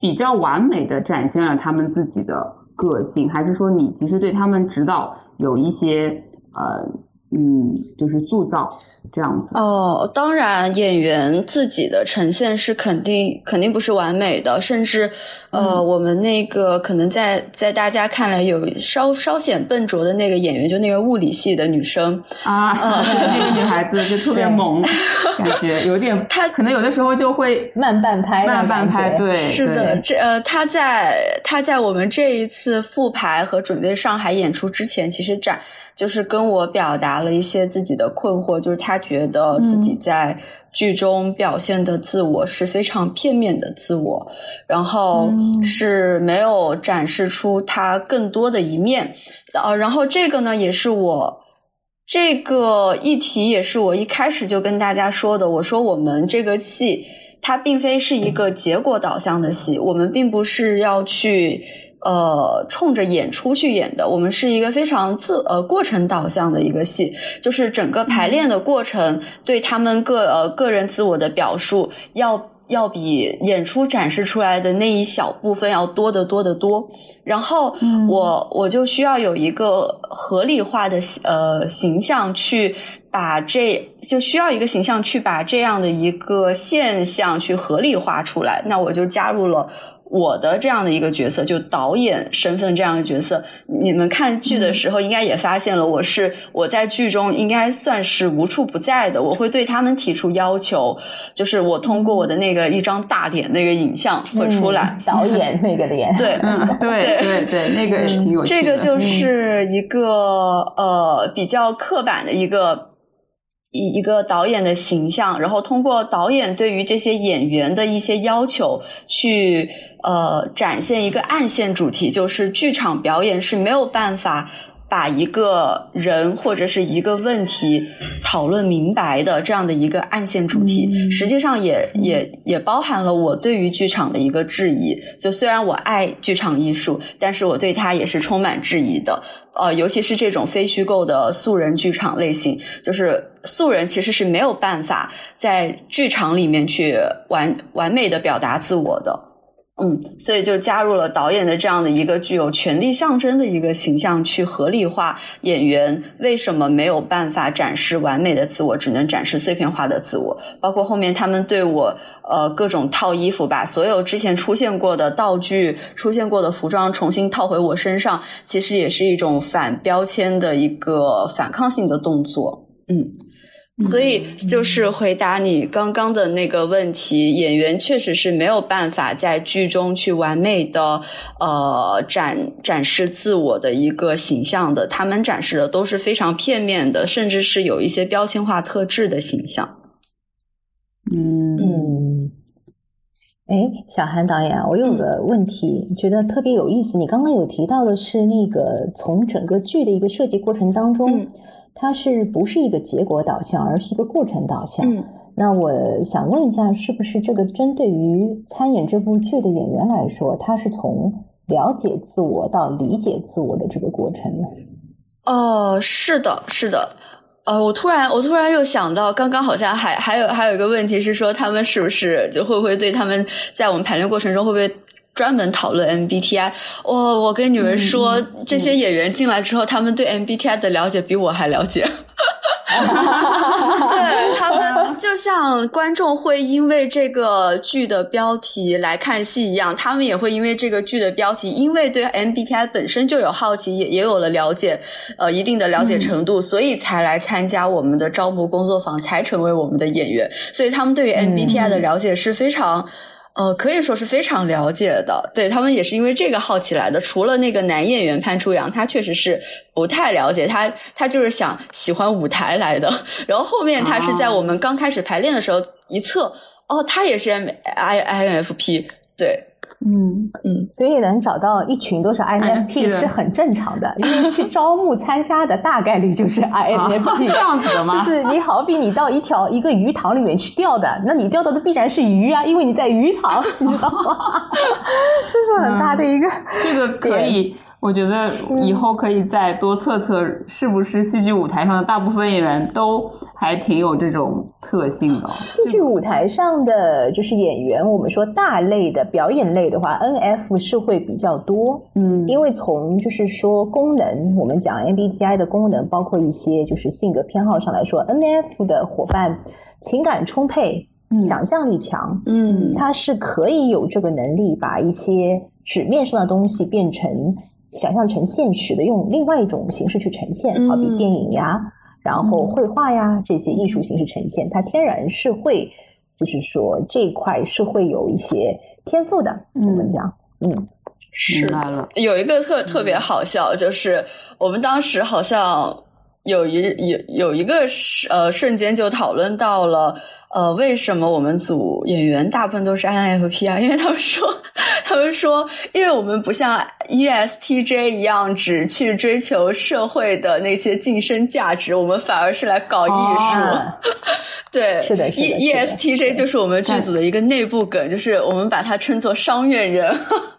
比较完美的展现了他们自己的个性，还是说你其实对他们指导有一些呃？嗯，就是塑造这样子。哦，当然，演员自己的呈现是肯定肯定不是完美的，甚至呃，我们那个可能在在大家看来有稍稍显笨拙的那个演员，就那个物理系的女生啊，那个女孩子就特别萌，[LAUGHS] 感觉有点，她可能有的时候就会慢半拍，慢半拍，对，是的，这呃，她在她在我们这一次复排和准备上海演出之前，其实展。就是跟我表达了一些自己的困惑，就是他觉得自己在剧中表现的自我是非常片面的自我，然后是没有展示出他更多的一面。呃，然后这个呢，也是我这个议题，也是我一开始就跟大家说的。我说我们这个戏，它并非是一个结果导向的戏，我们并不是要去。呃，冲着演出去演的，我们是一个非常自呃过程导向的一个戏，就是整个排练的过程对他们个呃个人自我的表述，要要比演出展示出来的那一小部分要多得多得多。然后我我就需要有一个合理化的呃形象去把这就需要一个形象去把这样的一个现象去合理化出来，那我就加入了。我的这样的一个角色，就导演身份这样的角色，你们看剧的时候应该也发现了，我是我在剧中应该算是无处不在的。我会对他们提出要求，就是我通过我的那个一张大脸那个影像会出来，导演那个脸，[LAUGHS] [LAUGHS] 对，对对对，那个挺有趣这个就是一个呃比较刻板的一个。一一个导演的形象，然后通过导演对于这些演员的一些要求，去呃展现一个暗线主题，就是剧场表演是没有办法。把一个人或者是一个问题讨论明白的这样的一个暗线主题，实际上也也也包含了我对于剧场的一个质疑。就虽然我爱剧场艺术，但是我对它也是充满质疑的。呃，尤其是这种非虚构的素人剧场类型，就是素人其实是没有办法在剧场里面去完完美的表达自我的。嗯，所以就加入了导演的这样的一个具有权力象征的一个形象，去合理化演员为什么没有办法展示完美的自我，只能展示碎片化的自我。包括后面他们对我呃各种套衣服，把所有之前出现过的道具、出现过的服装重新套回我身上，其实也是一种反标签的一个反抗性的动作。嗯。所以就是回答你刚刚的那个问题，演员确实是没有办法在剧中去完美的呃展展示自我的一个形象的，他们展示的都是非常片面的，甚至是有一些标签化特质的形象。嗯嗯，哎，小韩导演，我有个问题，觉得特别有意思。你刚刚有提到的是那个从整个剧的一个设计过程当中。嗯它是不是一个结果导向，而是一个过程导向？嗯那我想问一下，是不是这个针对于参演这部剧的演员来说，他是从了解自我到理解自我的这个过程呢？哦，是的，是的。呃，我突然，我突然又想到，刚刚好像还还有还有一个问题是说，他们是不是就会不会对他们在我们排练过程中会不会专门讨论 MBTI？我我跟你们说，这些演员进来之后，他们对 MBTI 的了解比我还了解。[LAUGHS] 对他们，就像观众会因为这个剧的标题来看戏一样，他们也会因为这个剧的标题，因为对 MBTI 本身就有好奇，也也有了了解，呃，一定的了解程度，所以才来参加我们的招募工作坊，才成为我们的演员。所以他们对于 MBTI 的了解是非常。呃，可以说是非常了解的，对他们也是因为这个好奇来的。除了那个男演员潘初阳，他确实是不太了解，他他就是想喜欢舞台来的。然后后面他是在我们刚开始排练的时候一测，哦，他也是 M I I N F P，对，嗯嗯，所以能找到一群都是 INFP 的是很正常的，因为去招募参加的大概率就是 INFP。[LAUGHS] 这样子的吗？就是你好比你到一条一个鱼塘里面去钓的，那你钓到的必然是鱼啊，因为你在鱼塘，你知道吗？[LAUGHS] 这是很大的一个、这个可以，我觉得以后可以再多测测，是不是戏剧舞台上的大部分演员都还挺有这种特性的。戏剧舞台上的就是演员，我们说大类的表演类的话，NF 是会比较多。嗯，因为从就是说功能，我们讲 MBTI 的功能，包括一些就是性格偏好上来说，NF 的伙伴情感充沛，嗯想象力强，嗯他是可以有这个能力把一些纸面上的东西变成想象成现实的，用另外一种形式去呈现，嗯好比电影呀，然后绘画呀这些艺术形式呈现，它天然是会，就是说这一块是会有一些天赋的，嗯我们讲，嗯。是明白了。有一个特特别好笑，就是我们当时好像有一有有一个时呃瞬间就讨论到了呃为什么我们组演员大部分都是 INFP 啊？因为他们说他们说，因为我们不像 ESTJ 一样只去追求社会的那些晋升价值，我们反而是来搞艺术。[LAUGHS] 啊对，是的是的 E 是的 ESTJ 就是我们剧组的一个内部梗，就是我们把它称作商院人。[LAUGHS]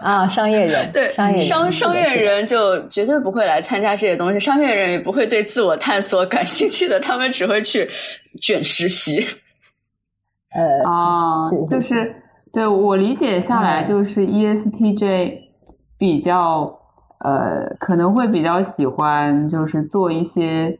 啊，商业人，对，商业人商商业。人就绝对不会来参加这些东西，商业人也不会对自我探索感兴趣的，他们只会去卷实习。[LAUGHS] 呃，啊，就是对我理解下来，嗯就是 E ESTJ 比较呃可能会比较喜欢就是做一些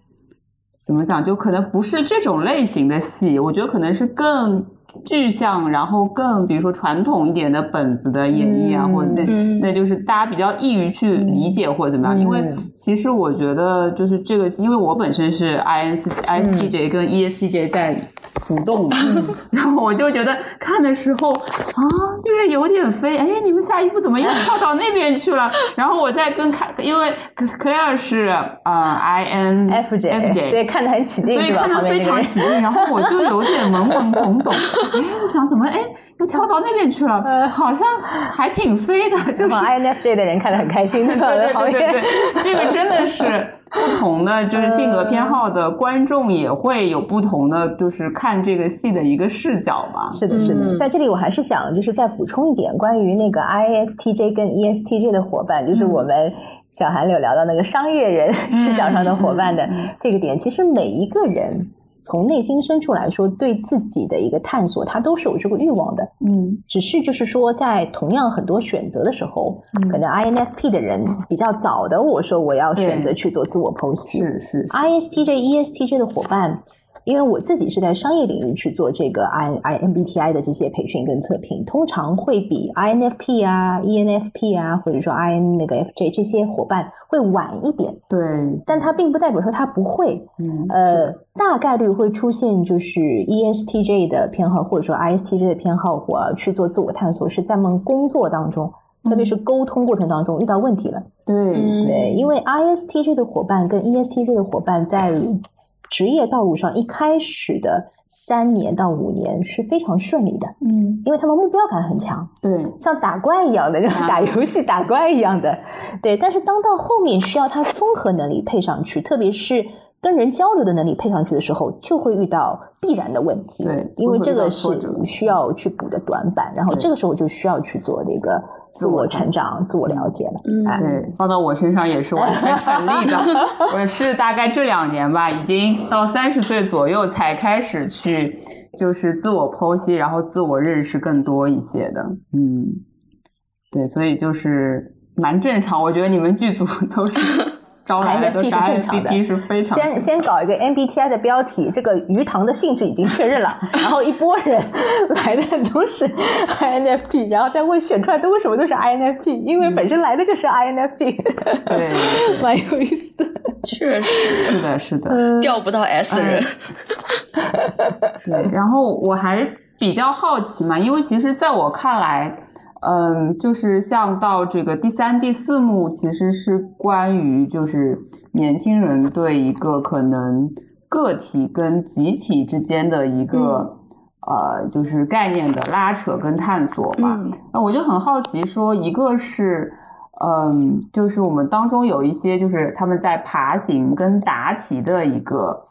怎么讲，就可能不是这种类型的戏，我觉得可能是更具象，然后更比如说传统一点的本子的演绎啊，嗯或者那、嗯那就是大家比较易于去理解或者怎么样，因为嗯其实我觉得就是这个，因为我本身是 IN ISTJ 跟 ESTJ 在浮动嘛，[LAUGHS] 然后我就觉得看的时候啊，这个有点飞，哎，你们下一步怎么又跳到那边去了？[LAUGHS] 然后我再跟看，因为 Claire 是呃 IN FJ，FJ 对，看得很起劲？所以看得非。常起劲，然后我就有点 [LAUGHS] 懵懵懂懂，哎，我想怎么哎又跳到那边去了，呃。好像还挺飞的，[LAUGHS] 就是。INFJ 的人看得很开心，[LAUGHS] 对？对对对对，[LAUGHS] 这个真的是不同的，就是性格偏好的观众也会有不同的，就是看这个戏的一个视角嘛。是的，是的，嗯。在这里我还是想就是再补充一点关于那个 ISTJ 跟 ESTJ 的伙伴，就是我们小韩柳聊到那个商业人嗯。视角上的伙伴的这个点，其实每一个人从内心深处来说，对自己的一个探索，他都是有这个欲望的。嗯只是就是说，在同样很多选择的时候，嗯可能 INFP 的人比较早的，我说我要选择去做自我剖析。是是，ISTJ、ESTJ 的伙伴，因为我自己是在商业领域去做这个 I I M B T I 的这些培训跟测评，通常会比 I N F P 啊、E N F P 啊，或者说 I N 那个 F J 这些伙伴会晚一点。对，但它并不代表说他不会。嗯。呃，大概率会出现就是 E S T J 的偏好，或者说 I S T J 的偏好，我去做自我探索，是在我们工作当中，特别是沟通过程当中遇到问题了。对对，因为 I S T J 的伙伴跟 E S T J 的伙伴在。职业道路上一开始的三年到五年是非常顺利的，嗯，因为他们目标感很强，对，像打怪一样的，就是打游戏打怪一样的，对。但是当到后面需要他综合能力配上去，特别是跟人交流的能力配上去的时候，就会遇到必然的问题，对，因为这个是需要去补的短板，然后这个时候就需要去做这个。自我成长、自我了解了，嗯，对，放到我身上也是完全成立的。[LAUGHS] 我是大概这两年吧，已经到三十岁左右才开始去，就是自我剖析，然后自我认识更多一些的。嗯，对，所以就是蛮正常。我觉得你们剧组都是。招来的是正常的，先先搞一个 MBTI 的标题，这个鱼塘的性质已经确认了，[LAUGHS] 然后一波人来的都是 [LAUGHS] INFP，然后再问选出来的为什么都是 INFP，因为本身来的就是 INFP，对，蛮有意思的，确实。是的，是的，钓不到 S 人，对，然后我还比较好奇嘛，因为其实在我看来。嗯，就是像到这个第三、第四幕，其实是关于就是年轻人对一个可能个体跟集体之间的一个呃，就是概念的拉扯跟探索嘛。那我就很好奇，说一个是嗯，就是我们当中有一些就是他们在爬行跟答题的一个。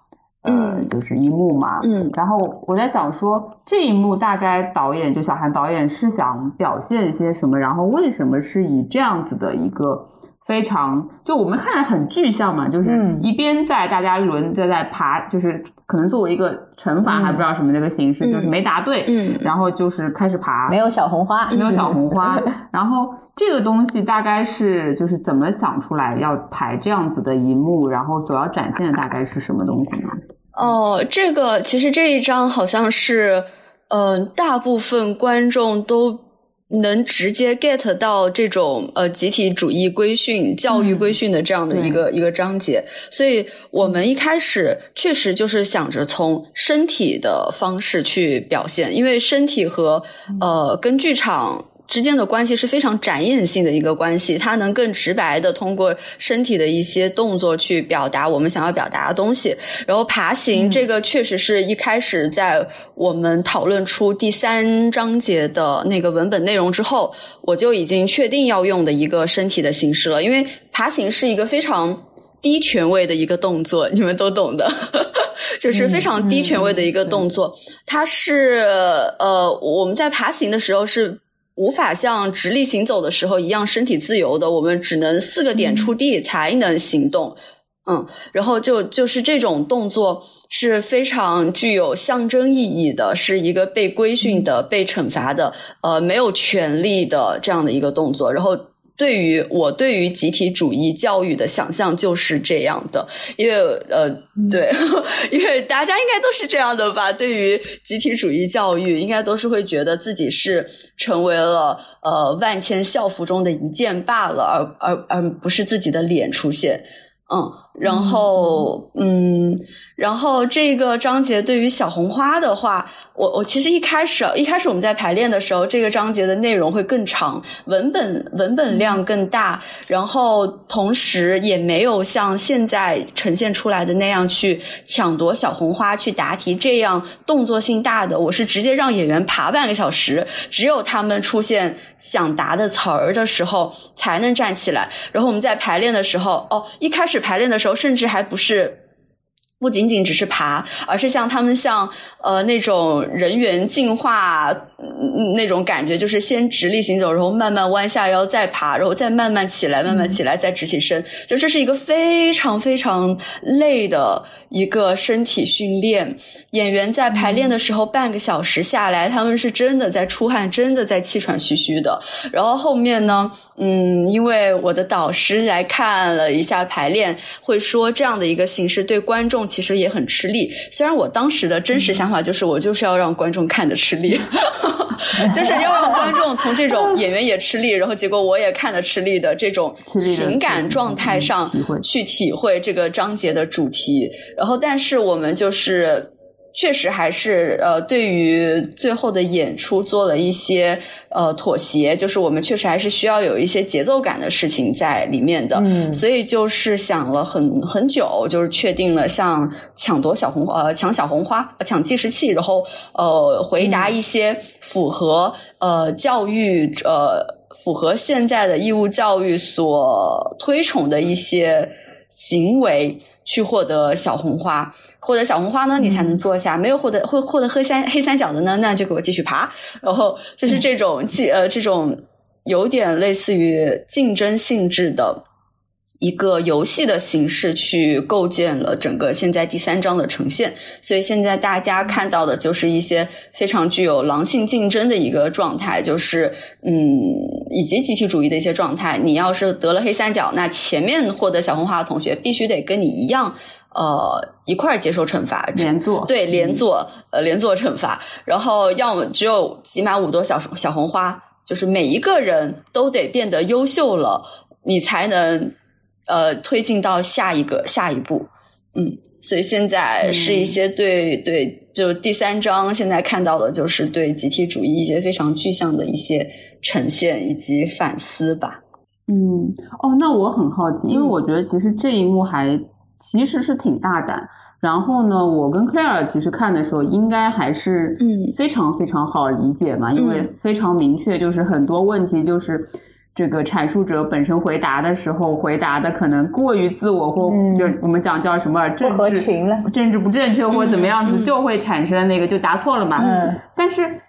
嗯，就是一幕嘛。嗯，然后我在想说，这一幕大概导演就小韩导演是想表现一些什么？然后为什么是以这样子的一个非常就我们看着很具象嘛，就是一边在大家轮着在爬，就是可能作为一个惩罚还不知道什么那个形式，就是没答对，嗯，然后就是开始爬，没有小红花，没有小红花，然后。这个东西大概是就是怎么想出来要排这样子的一幕，然后所要展现的大概是什么东西呢？哦，这个其实这一章好像是，嗯，大部分观众都能直接 get 到这种呃集体主义规训、教育规训的这样的一个一个章节，所以我们一开始确实就是想着从身体的方式去表现，因为身体和呃跟剧场。之间的关系是非常展演性的一个关系，它能更直白的通过身体的一些动作去表达我们想要表达的东西。然后爬行这个确实是一开始在我们讨论出第三章节的那个文本内容之后，我就已经确定要用的一个身体的形式了，因为爬行是一个非常低权位的一个动作，你们都懂的，[LAUGHS] 就是非常低权位的一个动作。它是呃我们在爬行的时候是。无法像直立行走的时候一样身体自由的，我们只能四个点触地才能行动。嗯，然后就就是这种动作是非常具有象征意义的，是一个被规训的、被惩罚的、呃没有权利的这样的一个动作。然后。对于我对于集体主义教育的想象就是这样的，因为呃 [LAUGHS] 对，因为大家应该都是这样的吧？对于集体主义教育，应该都是会觉得自己是成为了呃万千校服中的一件罢了，而而而不是自己的脸出现。嗯，然后嗯，然后这个章节对于小红花的话，我我其实一开始一开始我们在排练的时候，这个章节的内容会更长，文本文本量更大，然后同时也没有像现在呈现出来的那样去抢夺小红花去答题这样动作性大的，我是直接让演员爬半个小时，只有他们出现。想答的词儿的时候才能站起来，然后我们在排练的时候，哦，一开始排练的时候，甚至还不是不仅仅只是爬，而是像他们像呃那种人员进化那种感觉，就是先直立行走，然后慢慢弯下腰再爬，然后再慢慢起来，慢慢起来再直起身，就这是一个非常非常累的一个身体训练。演员在排练的时候，半个小时下来，他们是真的在出汗，真的在气喘吁吁的。然后后面呢，嗯，因为我的导师来看了一下排练，会说这样的一个形式对观众其实也很吃力。虽然我当时的真实想法就是我就是要让观众看着吃力，[LAUGHS] 就是要让观众从这种 [LAUGHS] 演员也吃力，然后结果我也看着吃力的这种情感状态上去体会这个章节的主题。然后，但是我们就是。确实还是呃，对于最后的演出做了一些呃妥协，就是我们确实还是需要有一些节奏感的事情在里面的，嗯，所以就是想了很很久，就是确定了像抢夺小红呃抢小红花抢计时器，然后呃回答一些符合呃教育呃符合现在的义务教育所推崇的一些行为。去获得小红花，获得小红花呢，你才能坐下；没有获得，会获得黑三黑三角的呢，那就给我继续爬。然后就是这种竞呃这种有点类似于竞争性质的。一个游戏的形式去构建了整个现在第三章的呈现，所以现在大家看到的就是一些非常具有狼性竞争的一个状态，就是嗯，以及集体主义的一些状态。你要是得了黑三角，那前面获得小红花的同学必须得跟你一样，呃，一块儿接受惩罚，连坐，对，连坐，呃，连坐惩罚。然后要么只有集满五朵小小红花，就是每一个人都得变得优秀了，你才能。呃，推进到下一个下一步，嗯，所以现在是一些对对，就第三章现在看到的就是对集体主义一些非常具象的一些呈现以及反思吧。嗯，哦，那我很好奇，因为我觉得其实这一幕还其实是挺大胆。然后呢，我跟 Claire 其实看的时候应该还是嗯非常非常好理解嘛，因为非常明确，就是很多问题就是。这个阐述者本身回答的时候，回答的可能过于自我，或就我们讲叫什么政治政治不正确或怎么样子，就会产生那个就答错了嘛。嗯。但是，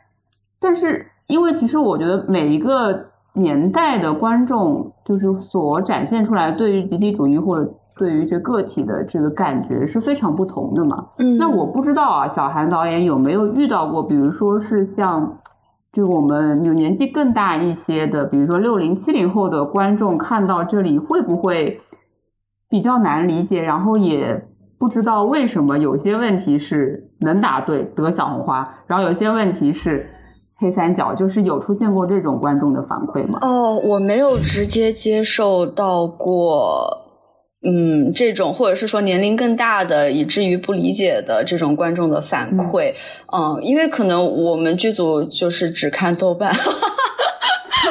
但是，因为其实我觉得每一个年代的观众，就是所展现出来对于集体主义或者对于这个体的这个感觉是非常不同的嘛。嗯。那我不知道啊，小韩导演有没有遇到过，比如说是像。就我们有年纪更大一些的，比如说六零七零后的观众看到这里会不会比较难理解？然后也不知道为什么有些问题是能答对得小红花，然后有些问题是黑三角，就是有出现过这种观众的反馈吗？哦，我没有直接接受到过。嗯，这种或者是说年龄更大的，以至于不理解的这种观众的反馈，嗯，因为可能我们剧组就是只看豆瓣，哈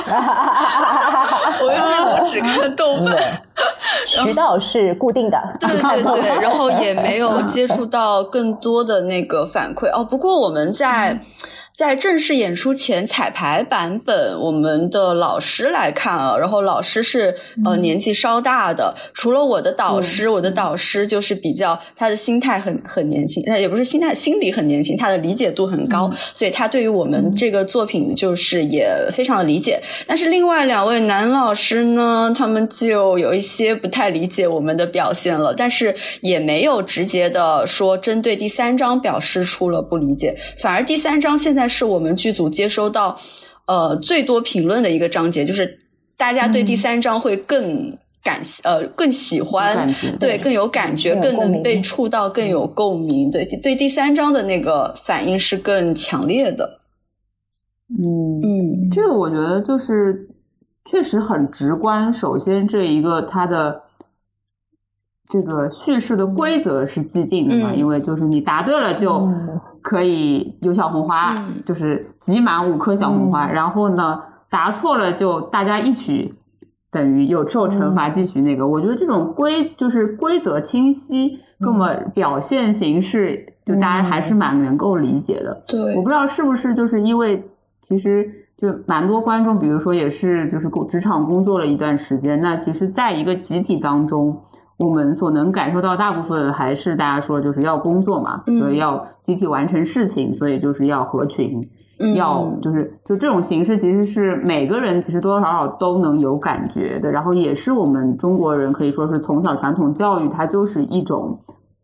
哈哈哈哈哈，我们剧组只看豆瓣，渠道是固定的，对对对，然后也没有接触到更多的那个反馈哦。不过我们在。在正式演出前彩排版本，我们的老师来看啊，然后老师是呃年纪稍大的，除了我的导师，我的导师就是比较他的心态很很年轻，他也不是心态，心理很年轻，他的理解度很高，所以他对于我们这个作品就是也非常的理解。但是另外两位男老师呢，他们就有一些不太理解我们的表现了，但是也没有直接的说针对第三章表示出了不理解，反而第三章现在。是我们剧组接收到呃最多评论的一个章节，就是大家对第三章会更感呃更喜欢，对更有感觉，更能被触到，更有共鸣。对对，第三章的那个反应是更强烈的。嗯嗯，这个我觉得就是确实很直观。首先，这一个它的这个叙事的规则是既定的嘛，因为就是你答对了就。可以有小红花，就是集满五颗小红花，然后呢，答错了就大家一起等于有受惩罚，继续那个。我觉得这种规就是规则清晰，跟我们表现形式，就大家还是蛮能够理解的。对，我不知道是不是就是因为其实就蛮多观众，比如说也是就是工职场工作了一段时间，那其实在一个集体当中。我们所能感受到大部分还是大家说就是要工作嘛，嗯所以要集体完成事情，所以就是要合群。嗯要就是就这种形式，其实是每个人其实多多少少都能有感觉的，然后也是我们中国人可以说是从小传统教育，它就是一种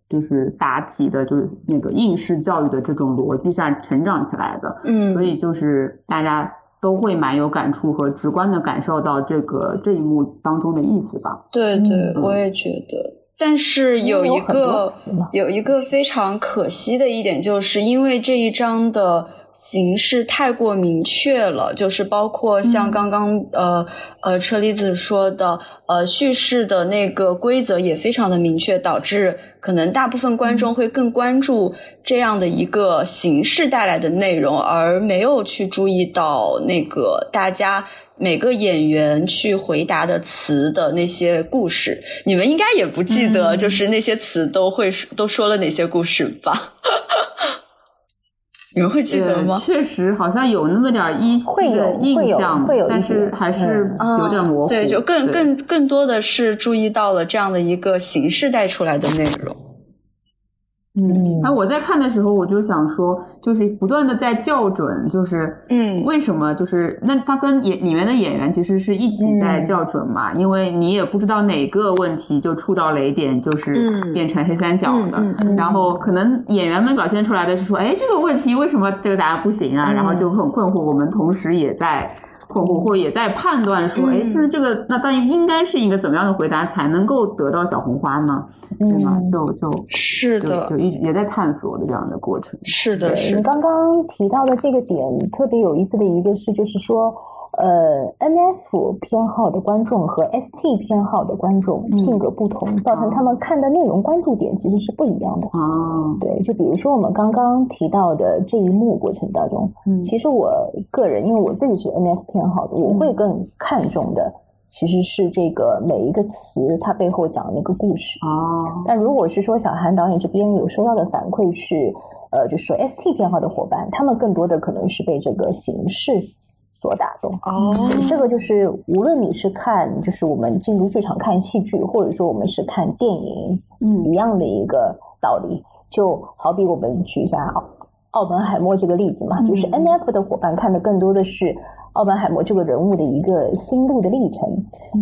就是答题的，就是那个应试教育的这种逻辑上成长起来的，嗯，所以就是大家都会蛮有感触和直观的感受到这个这一幕当中的意思吧。对对，嗯我也觉得。但是有一个有一个非常可惜的一点，就是因为这一章的形式太过明确了，就是包括像嗯刚刚、呃呃车厘子说的，呃叙事的那个规则也非常的明确，导致可能大部分观众会更关注这样的一个形式带来的内容，而没有去注意到那个大家。每个演员去回答的词的那些故事，你们应该也不记得，嗯就是那些词都会都说了哪些故事吧？[LAUGHS] 你们会记得吗呃？确实好像有那么点儿印会有印象，会有但是还是嗯有点模糊。对，就更更更多的是注意到了这样的一个形式带出来的内容。嗯，那我在看的时候，我就想说，就是不断的在校准，就是嗯。为什么就是那他跟演里面的演员其实是一起在校准嘛，因为你也不知道哪个问题就触到雷点，就是嗯。变成黑三角的，然后可能演员们表现出来的是说，哎，这个问题为什么这个答案不行啊？嗯。然后就很困惑，我们同时也在。困惑，或也在判断说，哎、嗯是这个，那到底应该是一个怎么样的回答才能够得到小红花呢？对吗？嗯就就是的就，一直也在探索的这样的过程。是的，对，是的。你刚刚提到的这个点特别有意思的一个是，就是说，呃，N F 偏好的观众和 S T 偏好的观众嗯。性格不同，造成他们看的内容关注点其实是不一样的。啊，对，就比如说我们刚刚提到的这一幕过程当中，嗯。其实我个人因为我自己是 N F 偏好的，我会更看重的其实是这个每一个词它背后讲的那个故事。哦，但如果是说小韩导演这边有收到的反馈是，呃，就是说 ST 偏好的伙伴，他们更多的可能是被这个形式所打动。哦，这个就是无论你是看，就是我们进入剧场看戏剧，或者说我们是看电影，嗯一样的一个道理。就好比我们举一下奥奥本海默这个例子嘛，嗯就是 N F 的伙伴看的更多的是奥本海默这个人物的一个心路的历程。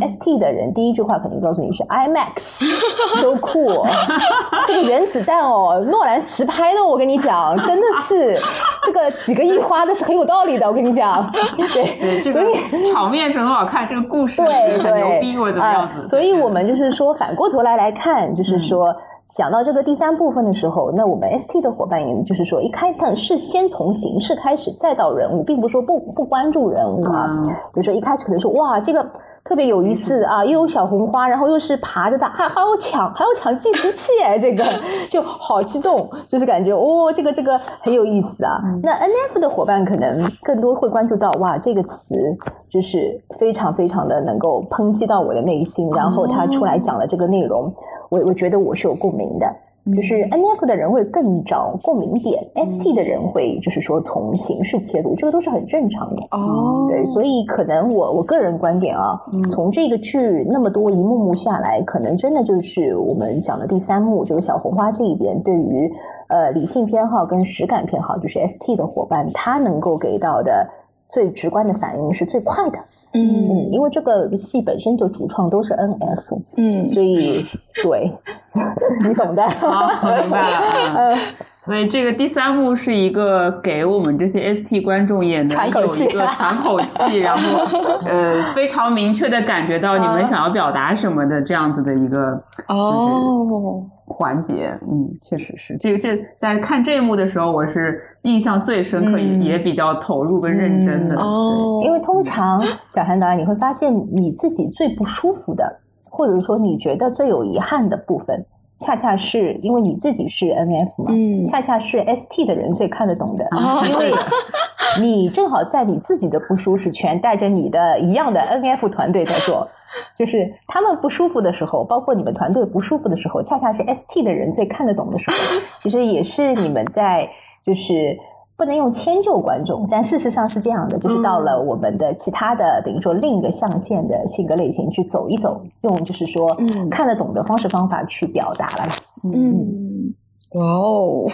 S 嗯 T 的人第一句话肯定告诉你是 IMAX，so [LAUGHS] cool，[LAUGHS] 这个原子弹哦，诺兰实拍的，我跟你讲，[LAUGHS] 真的是这个几个亿花的是很有道理的，我跟你讲，对，对，这个所以场面是很好看，这个故事对对，逼或者怎么样啊子。所以我们就是说，反过头来来看，就是嗯说。讲到这个第三部分的时候，那我们 ST 的伙伴也就是说，一开始是先从形式开始，再到人物，并不是说不不关注人物啊。嗯比如说一开始可能说哇，这个特别有意思啊，又有小红花，然后又是爬着的，还还要抢，还要抢计时器哎，[LAUGHS] 这个就好激动，就是感觉哦，这个这个很有意思啊。那 NF 的伙伴可能更多会关注到哇，这个词就是非常非常的能够抨击到我的内心，然后他出来讲了这个内容，我我觉得我是有共鸣的。就是 N F 的人会更找共鸣点、s T 的人会就是说从形式切入，这个都是很正常的。哦，对，所以可能我我个人观点啊，从这个剧那么多一幕幕下来，可能真的就是我们讲的第三幕，就是小红花这一边对于呃理性偏好跟实感偏好，就是 S T 的伙伴，他能够给到的最直观的反应是最快的。嗯，嗯因为这个戏本身就主创都是 N F，嗯所以对，[LAUGHS] 你懂的。好，明白了。[LAUGHS] 所以这个第三幕是一个给我们这些 ST 观众也能喘口气有一个 [LAUGHS] 喘口气，然后呃非常明确的感觉到你们想要表达什么的这样子的一个哦，环节。嗯，确实是这个这在看这一幕的时候，我是印象最深刻，也嗯也比较投入跟认真的。哦，因为通常小韩导演你会发现，你自己最不舒服的，或者说你觉得最有遗憾的部分，恰恰是因为你自己是 NF 嘛，嗯恰恰是 ST 的人最看得懂的，哦因为 [LAUGHS] 你正好在你自己的不舒适圈，带着你的一样的 NF 团队在做。就是他们不舒服的时候，包括你们团队不舒服的时候，恰恰是 ST 的人最看得懂的时候。其实也是你们在就是不能用迁就观众，但事实上是这样的，就是到了我们的其他的等于说另一个象限的性格类型去走一走，用就是说看得懂的方式方法去表达了。嗯，哇哦，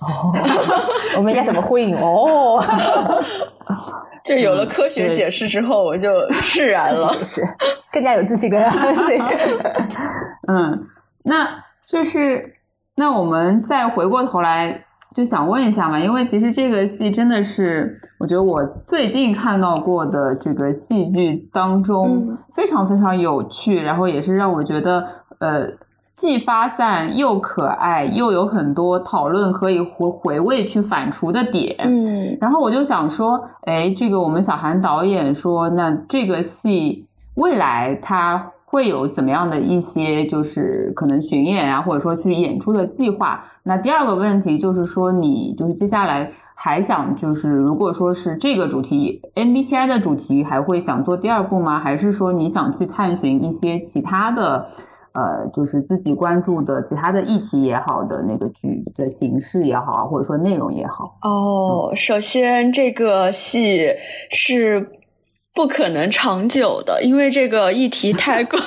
哦，[LAUGHS] 我们应该怎么呼应？哦，[LAUGHS] 就有了科学解释之后，我就释然了，[LAUGHS] 是更加有自信，更加嗯，那就是那我们再回过头来。就想问一下嘛，因为其实这个戏真的是，我觉得我最近看到过的这个戏剧当中非常非常有趣，然后也是让我觉得呃既发散又可爱，又有很多讨论可以回回味去反刍的点。嗯，然后我就想说，哎，这个我们小韩导演说，那这个戏未来他。会有怎么样的一些就是可能巡演啊，或者说去演出的计划？那第二个问题就是说，你就是接下来还想就是如果说是这个主题 MBTI 的主题，还会想做第二部吗？还是说你想去探寻一些其他的呃，就是自己关注的其他的议题也好的那个剧的形式也好啊，或者说内容也好？哦，首先这个戏是。不可能长久的，因为这个议题太过，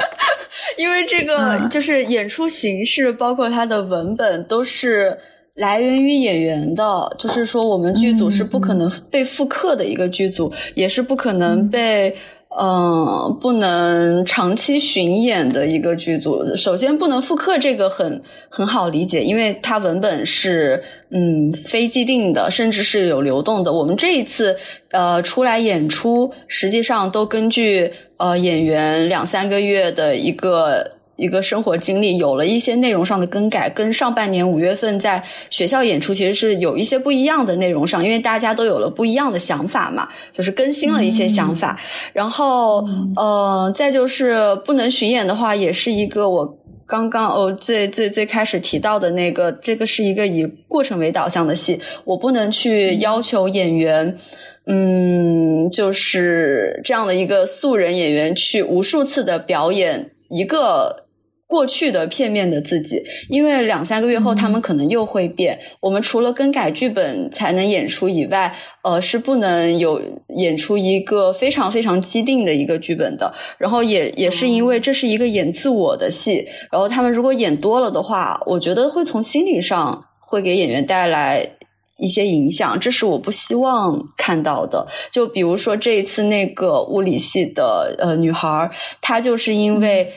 [LAUGHS] 因为这个就是演出形式，包括它的文本都是来源于演员的，就是说我们剧组是不可能被复刻的一个剧组，也是不可能被。嗯，不能长期巡演的一个剧组，首先不能复刻这个很很好理解，因为它文本是嗯非既定的，甚至是有流动的。我们这一次呃出来演出，实际上都根据呃演员两三个月的一个。一个生活经历有了一些内容上的更改，跟上半年五月份在学校演出其实是有一些不一样的内容上，因为大家都有了不一样的想法嘛，就是更新了一些想法。然后，呃，再就是不能巡演的话，也是一个我刚刚哦最最最开始提到的那个，这个是一个以过程为导向的戏，我不能去要求演员，嗯，就是这样的一个素人演员去无数次的表演一个。过去的片面的自己，因为两三个月后他们可能又会变。我们除了更改剧本才能演出以外，呃，是不能有演出一个非常非常既定的一个剧本的。然后也也是因为这是一个演自我的戏，然后他们如果演多了的话，我觉得会从心理上会给演员带来一些影响，这是我不希望看到的。就比如说这一次那个物理系的呃女孩，她就是因为。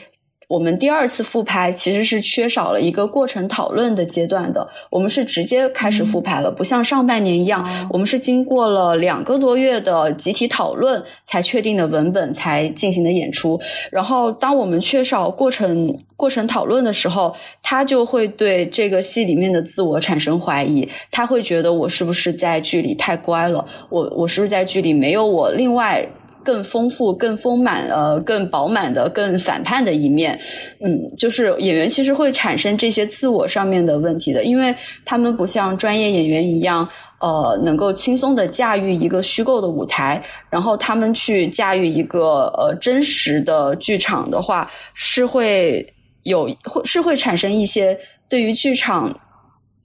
我们第二次复排其实是缺少了一个过程讨论的阶段的，我们是直接开始复排了，不像上半年一样，我们是经过了两个多月的集体讨论才确定的文本才进行的演出。然后当我们缺少过程过程讨论的时候，他就会对这个戏里面的自我产生怀疑，他会觉得我是不是在剧里太乖了，我我是不是在剧里没有我另外。更丰富、更丰满、呃，更饱满的、更反叛的一面，嗯，就是演员其实会产生这些自我上面的问题的，因为他们不像专业演员一样，呃，能够轻松的驾驭一个虚构的舞台，然后他们去驾驭一个呃真实的剧场的话，是会有会是会产生一些对于剧场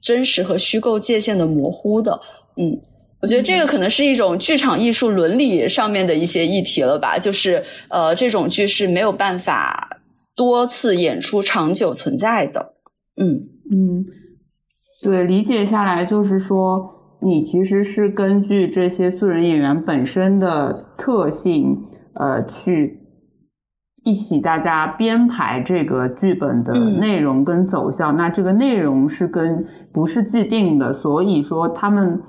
真实和虚构界限的模糊的，嗯。我觉得这个可能是一种剧场艺术伦理上面的一些议题了吧，就是呃，这种剧是没有办法多次演出长久存在的。嗯嗯，对，理解下来就是说，你其实是根据这些素人演员本身的特性，呃，去一起大家编排这个剧本的内容跟走向。那这个内容是跟不是既定的，所以说他们。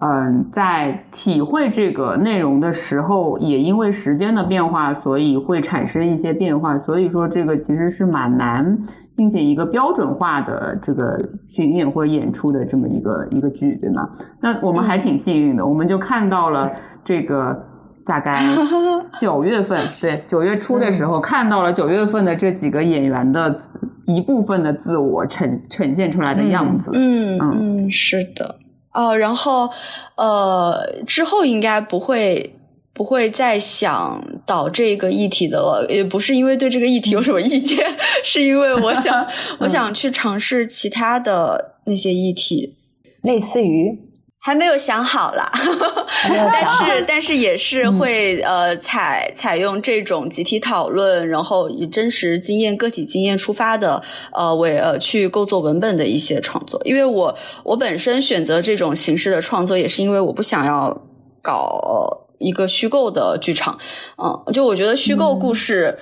嗯，在体会这个内容的时候，也因为时间的变化，所以会产生一些变化。所以说，这个其实是蛮难进行一个标准化的这个巡演或演出的这么一个一个剧，对吗？那我们还挺幸运的，我们就看到了这个大概 [LAUGHS] 九月份，对，九月初的时候看到了九月份的这几个演员的一部分的自我呈呈现出来的样子。嗯嗯，是的。哦，然后呃，之后应该不会不会再想导这个议题的了，也不是因为对这个议题有什么意见，[LAUGHS] 是因为我想 [LAUGHS] 我想去尝试其他的那些议题，类似于还没有想好啦，[LAUGHS] 但是但是也是会呃采采用这种集体讨论，然后以真实经验、个体经验出发的呃为呃去构作文本的一些创作。因为我我本身选择这种形式的创作，也是因为我不想要搞一个虚构的剧场，嗯，就我觉得虚构故事。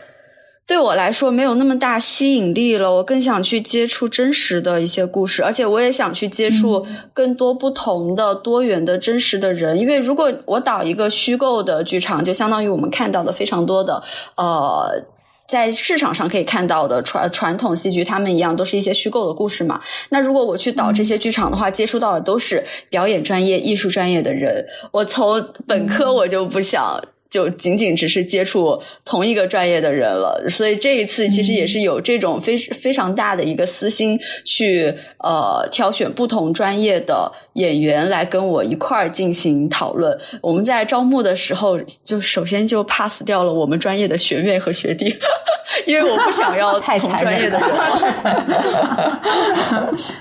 对我来说没有那么大吸引力了，我更想去接触真实的一些故事，而且我也想去接触更多不同的多元的真实的人。因为如果我导一个虚构的剧场，就相当于我们看到的非常多的呃，在市场上可以看到的传传统戏剧，他们一样都是一些虚构的故事嘛。那如果我去导这些剧场的话，接触到的都是表演专业、艺术专业的人，我从本科我就不想。就仅仅只是接触同一个专业的人了，所以这一次其实也是有这种非非常大的一个私心，去呃挑选不同专业的演员来跟我一块儿进行讨论。我们在招募的时候，就首先就 pass 掉了我们专业的学妹和学弟，[LAUGHS] 因为我不想要同专业的人。[LAUGHS]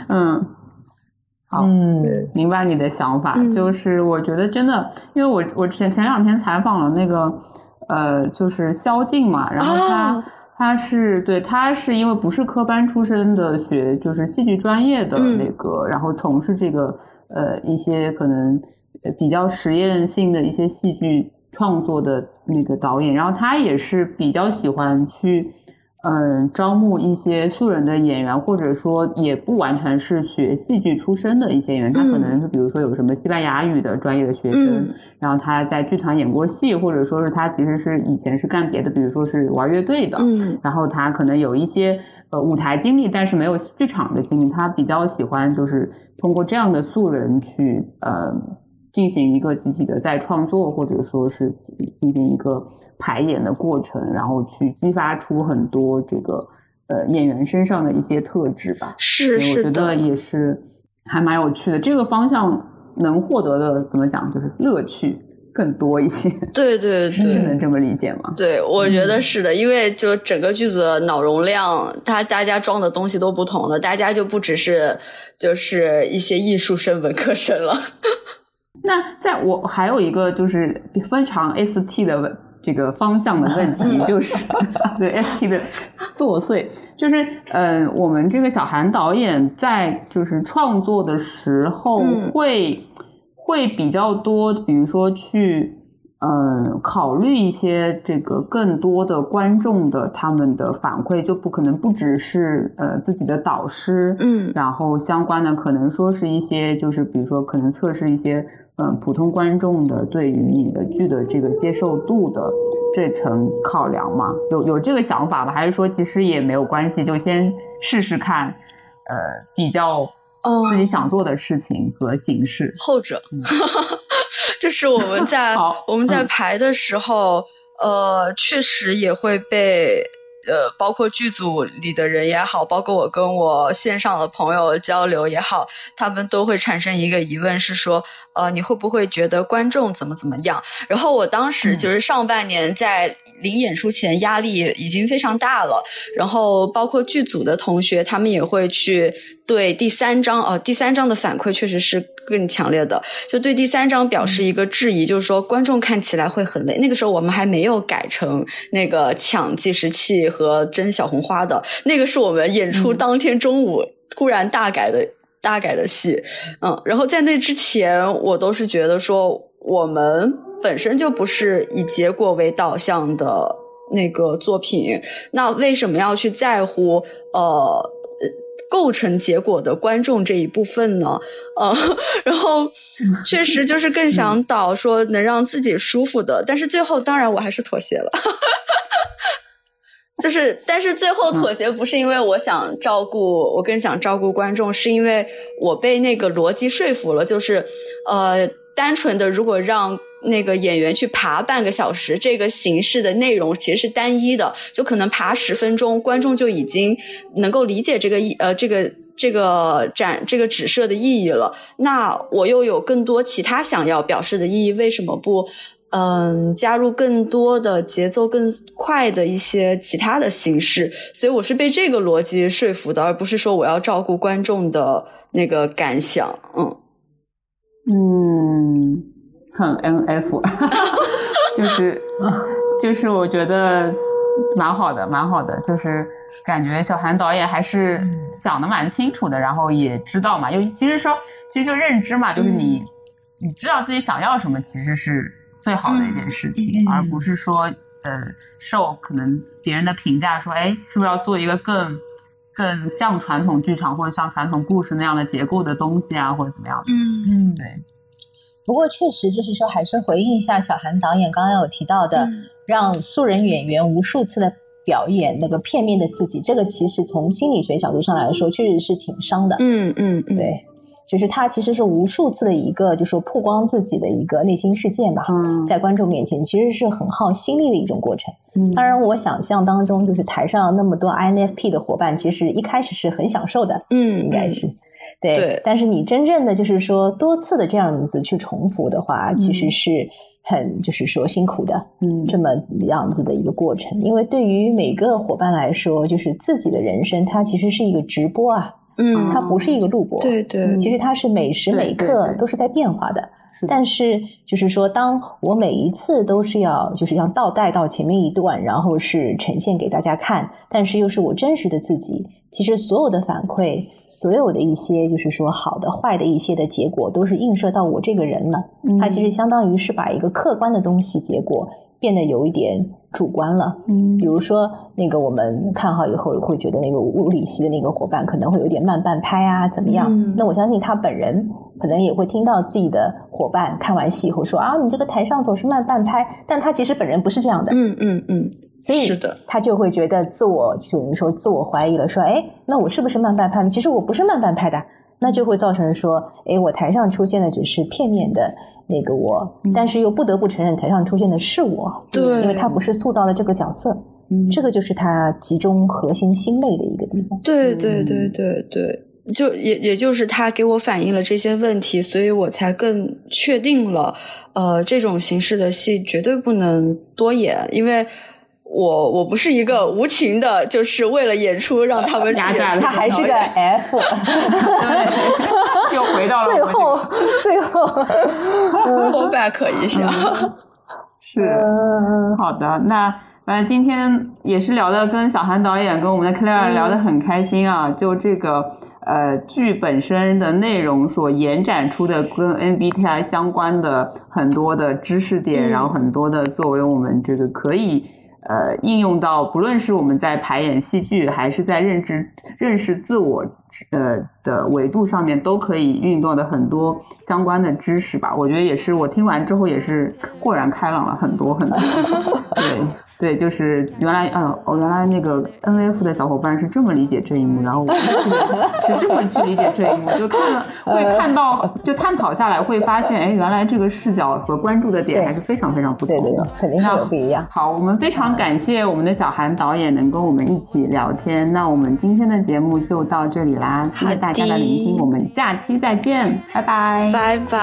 嗯。嗯，明白你的想法，就是我觉得真的，因为我我前前两天采访了那个呃，就是萧静嘛，然后他他是对他是因为不是科班出身的学，就是戏剧专业的那个，然后从事这个呃一些可能比较实验性的一些戏剧创作的那个导演，然后他也是比较喜欢去。嗯，招募一些素人的演员，或者说也不完全是学戏剧出身的一些演员，他可能是比如说有什么西班牙语的专业的学生，然后他在剧团演过戏，或者说是他其实是以前是干别的，比如说是玩乐队的，然后他可能有一些呃舞台经历，但是没有剧场的经历，他比较喜欢就是通过这样的素人去呃进行一个集体的再创作，或者说是进行一个。排演的过程，然后去激发出很多这个呃演员身上的一些特质吧。是是我觉得也是还蛮有趣的。这个方向能获得的怎么讲，就是乐趣更多一些。对对对，是能这么理解吗？对，我觉得是的，因为就整个剧组的脑容量，它大家装的东西都不同了，大家就不只是就是一些艺术生、文科生了。[LAUGHS] 那在我还有一个就是非常 ST 的问。这个方向的问题就是 [LAUGHS] 对 ST 的作祟，就是嗯，我们这个小韩导演在就是创作的时候会会比较多，比如说去嗯考虑一些这个更多的观众的他们的反馈，就不可能不只是呃自己的导师，嗯，然后相关的可能说是一些就是比如说可能测试一些。嗯，普通观众的对于你的剧的这个接受度的这层考量吗？有有这个想法吗？还是说其实也没有关系，就先试试看，呃，比较自己想做的事情和形式。后者，[LAUGHS] 这是我们在 [LAUGHS] 我们在排的时候，呃，确实也会被。呃，包括剧组里的人也好，包括我跟我线上的朋友交流也好，他们都会产生一个疑问，是说，呃，你会不会觉得观众怎么怎么样？然后我当时就是上半年在临演出前压力已经非常大了，然后包括剧组的同学，他们也会去对第三章，呃，第三章的反馈确实是更强烈的，就对第三章表示一个质疑，就是说观众看起来会很累。那个时候我们还没有改成那个抢计时器。和真小红花的。那个是我们演出当天中午突然大改的大改的戏，嗯，然后在那之前我都是觉得说我们本身就不是以结果为导向的那个作品，那为什么要去在乎呃构成结果的观众这一部分呢？嗯，然后确实就是更想导说能让自己舒服的，但是最后当然我还是妥协了。[LAUGHS] 就是，但是最后妥协不是因为我想照顾，我更想照顾观众，是因为我被那个逻辑说服了。就是，呃，单纯的如果让那个演员去爬半个小时，这个形式的内容其实是单一的，就可能爬十分钟，观众就已经能够理解这个意，呃，这个这个展这个指涉的意义了。那我又有更多其他想要表示的意义，为什么不？嗯，加入更多的节奏更快的一些其他的形式，所以我是被这个逻辑说服的，而不是说我要照顾观众的那个感想。嗯，嗯，很 N F，[LAUGHS] [LAUGHS] 就是就是我觉得蛮好的，蛮好的，就是感觉小韩导演还是想的蛮清楚的，然后也知道嘛，因为其实说其实就认知嘛，就是你你知道自己想要什么，其实是最好的一件事情，而不是说呃受可能别人的评价说，哎，是不是要做一个更更像传统剧场或者像传统故事那样的结构的东西啊，或者怎么样？嗯嗯，对。不过确实就是说，还是回应一下小韩导演刚刚有提到的，让素人演员无数次的表演那个片面的自己，这个其实从心理学角度上来说，确实是挺伤的。嗯嗯嗯，对，就是他其实是无数次的一个，就是说曝光自己的一个内心世界吧，嗯在观众面前，其实是很耗心力的一种过程。嗯当然，我想象当中就是台上那么多 INFP 的伙伴，其实一开始是很享受的，嗯应该是。对，对但是你真正的就是说多次的这样子去重复的话，其实是很就是说辛苦的，嗯这么样子的一个过程。因为对于每个伙伴来说，就是自己的人生，它其实是一个直播啊，嗯，它不是一个录播，对对，其实它是每时每刻都是在变化的。但是就是说，当我每一次都是要就是要倒带到前面一段，然后是呈现给大家看，但是又是我真实的自己。其实所有的反馈，所有的一些就是说好的、坏的一些的结果，都是映射到我这个人了。嗯它其实相当于是把一个客观的东西结果变得有一点主观了。嗯比如说，那个我们看好以后会觉得那个物理系的那个伙伴可能会有点慢半拍啊，怎么样？嗯那我相信他本人可能也会听到自己的伙伴看完戏以后说啊，你这个台上总是慢半拍，但他其实本人不是这样的，嗯嗯嗯，所以是的，他就会觉得自我等于说自我怀疑了，说哎，那我是不是慢半拍？其实我不是慢半拍的。那就会造成说，哎，我台上出现的只是片面的那个我，但是又不得不承认台上出现的是我，对因为他不是塑造了这个角色，嗯这个就是他集中核心心累的一个地方。对对对对对，就也也就是他给我反映了这些问题，所以我才更确定了，呃，这种形式的戏绝对不能多演，因为。我我不是一个无情的，就是为了演出让他们去 [LAUGHS] 压榨的他还是个 F，对，[LAUGHS] 又回到了最后个 [LAUGHS] 最后，嗯 call back 一下。是。嗯。好的，那反正今天也是聊的跟小韩导演跟我们的 Claire 聊得很开心啊，就这个呃剧本身的内容所延展出的跟 MBTI 相关的很多的知识点，嗯。然后很多的作为我们这个可以。呃，应用到不论是我们在排演戏剧，还是在认知、认识自我呃的维度上面，都可以运用的很多相关的知识吧。我觉得也是，我听完之后也是豁然开朗了很多很多。对对，就是原来呃，哦，原来那个 N F 的小伙伴是这么理解这一幕，然后我是是这么去理解这一幕，就看了会看到，就探讨下来会发现，哎，原来这个视角和关注的点还是非常非常不同的对对对。，肯定是不一样。好，我们非常感谢我们的小韩导演能跟我们一起聊天。那我们今天的节目就到这里啦，谢谢大家的聆听，我们下期再见，拜拜。拜拜。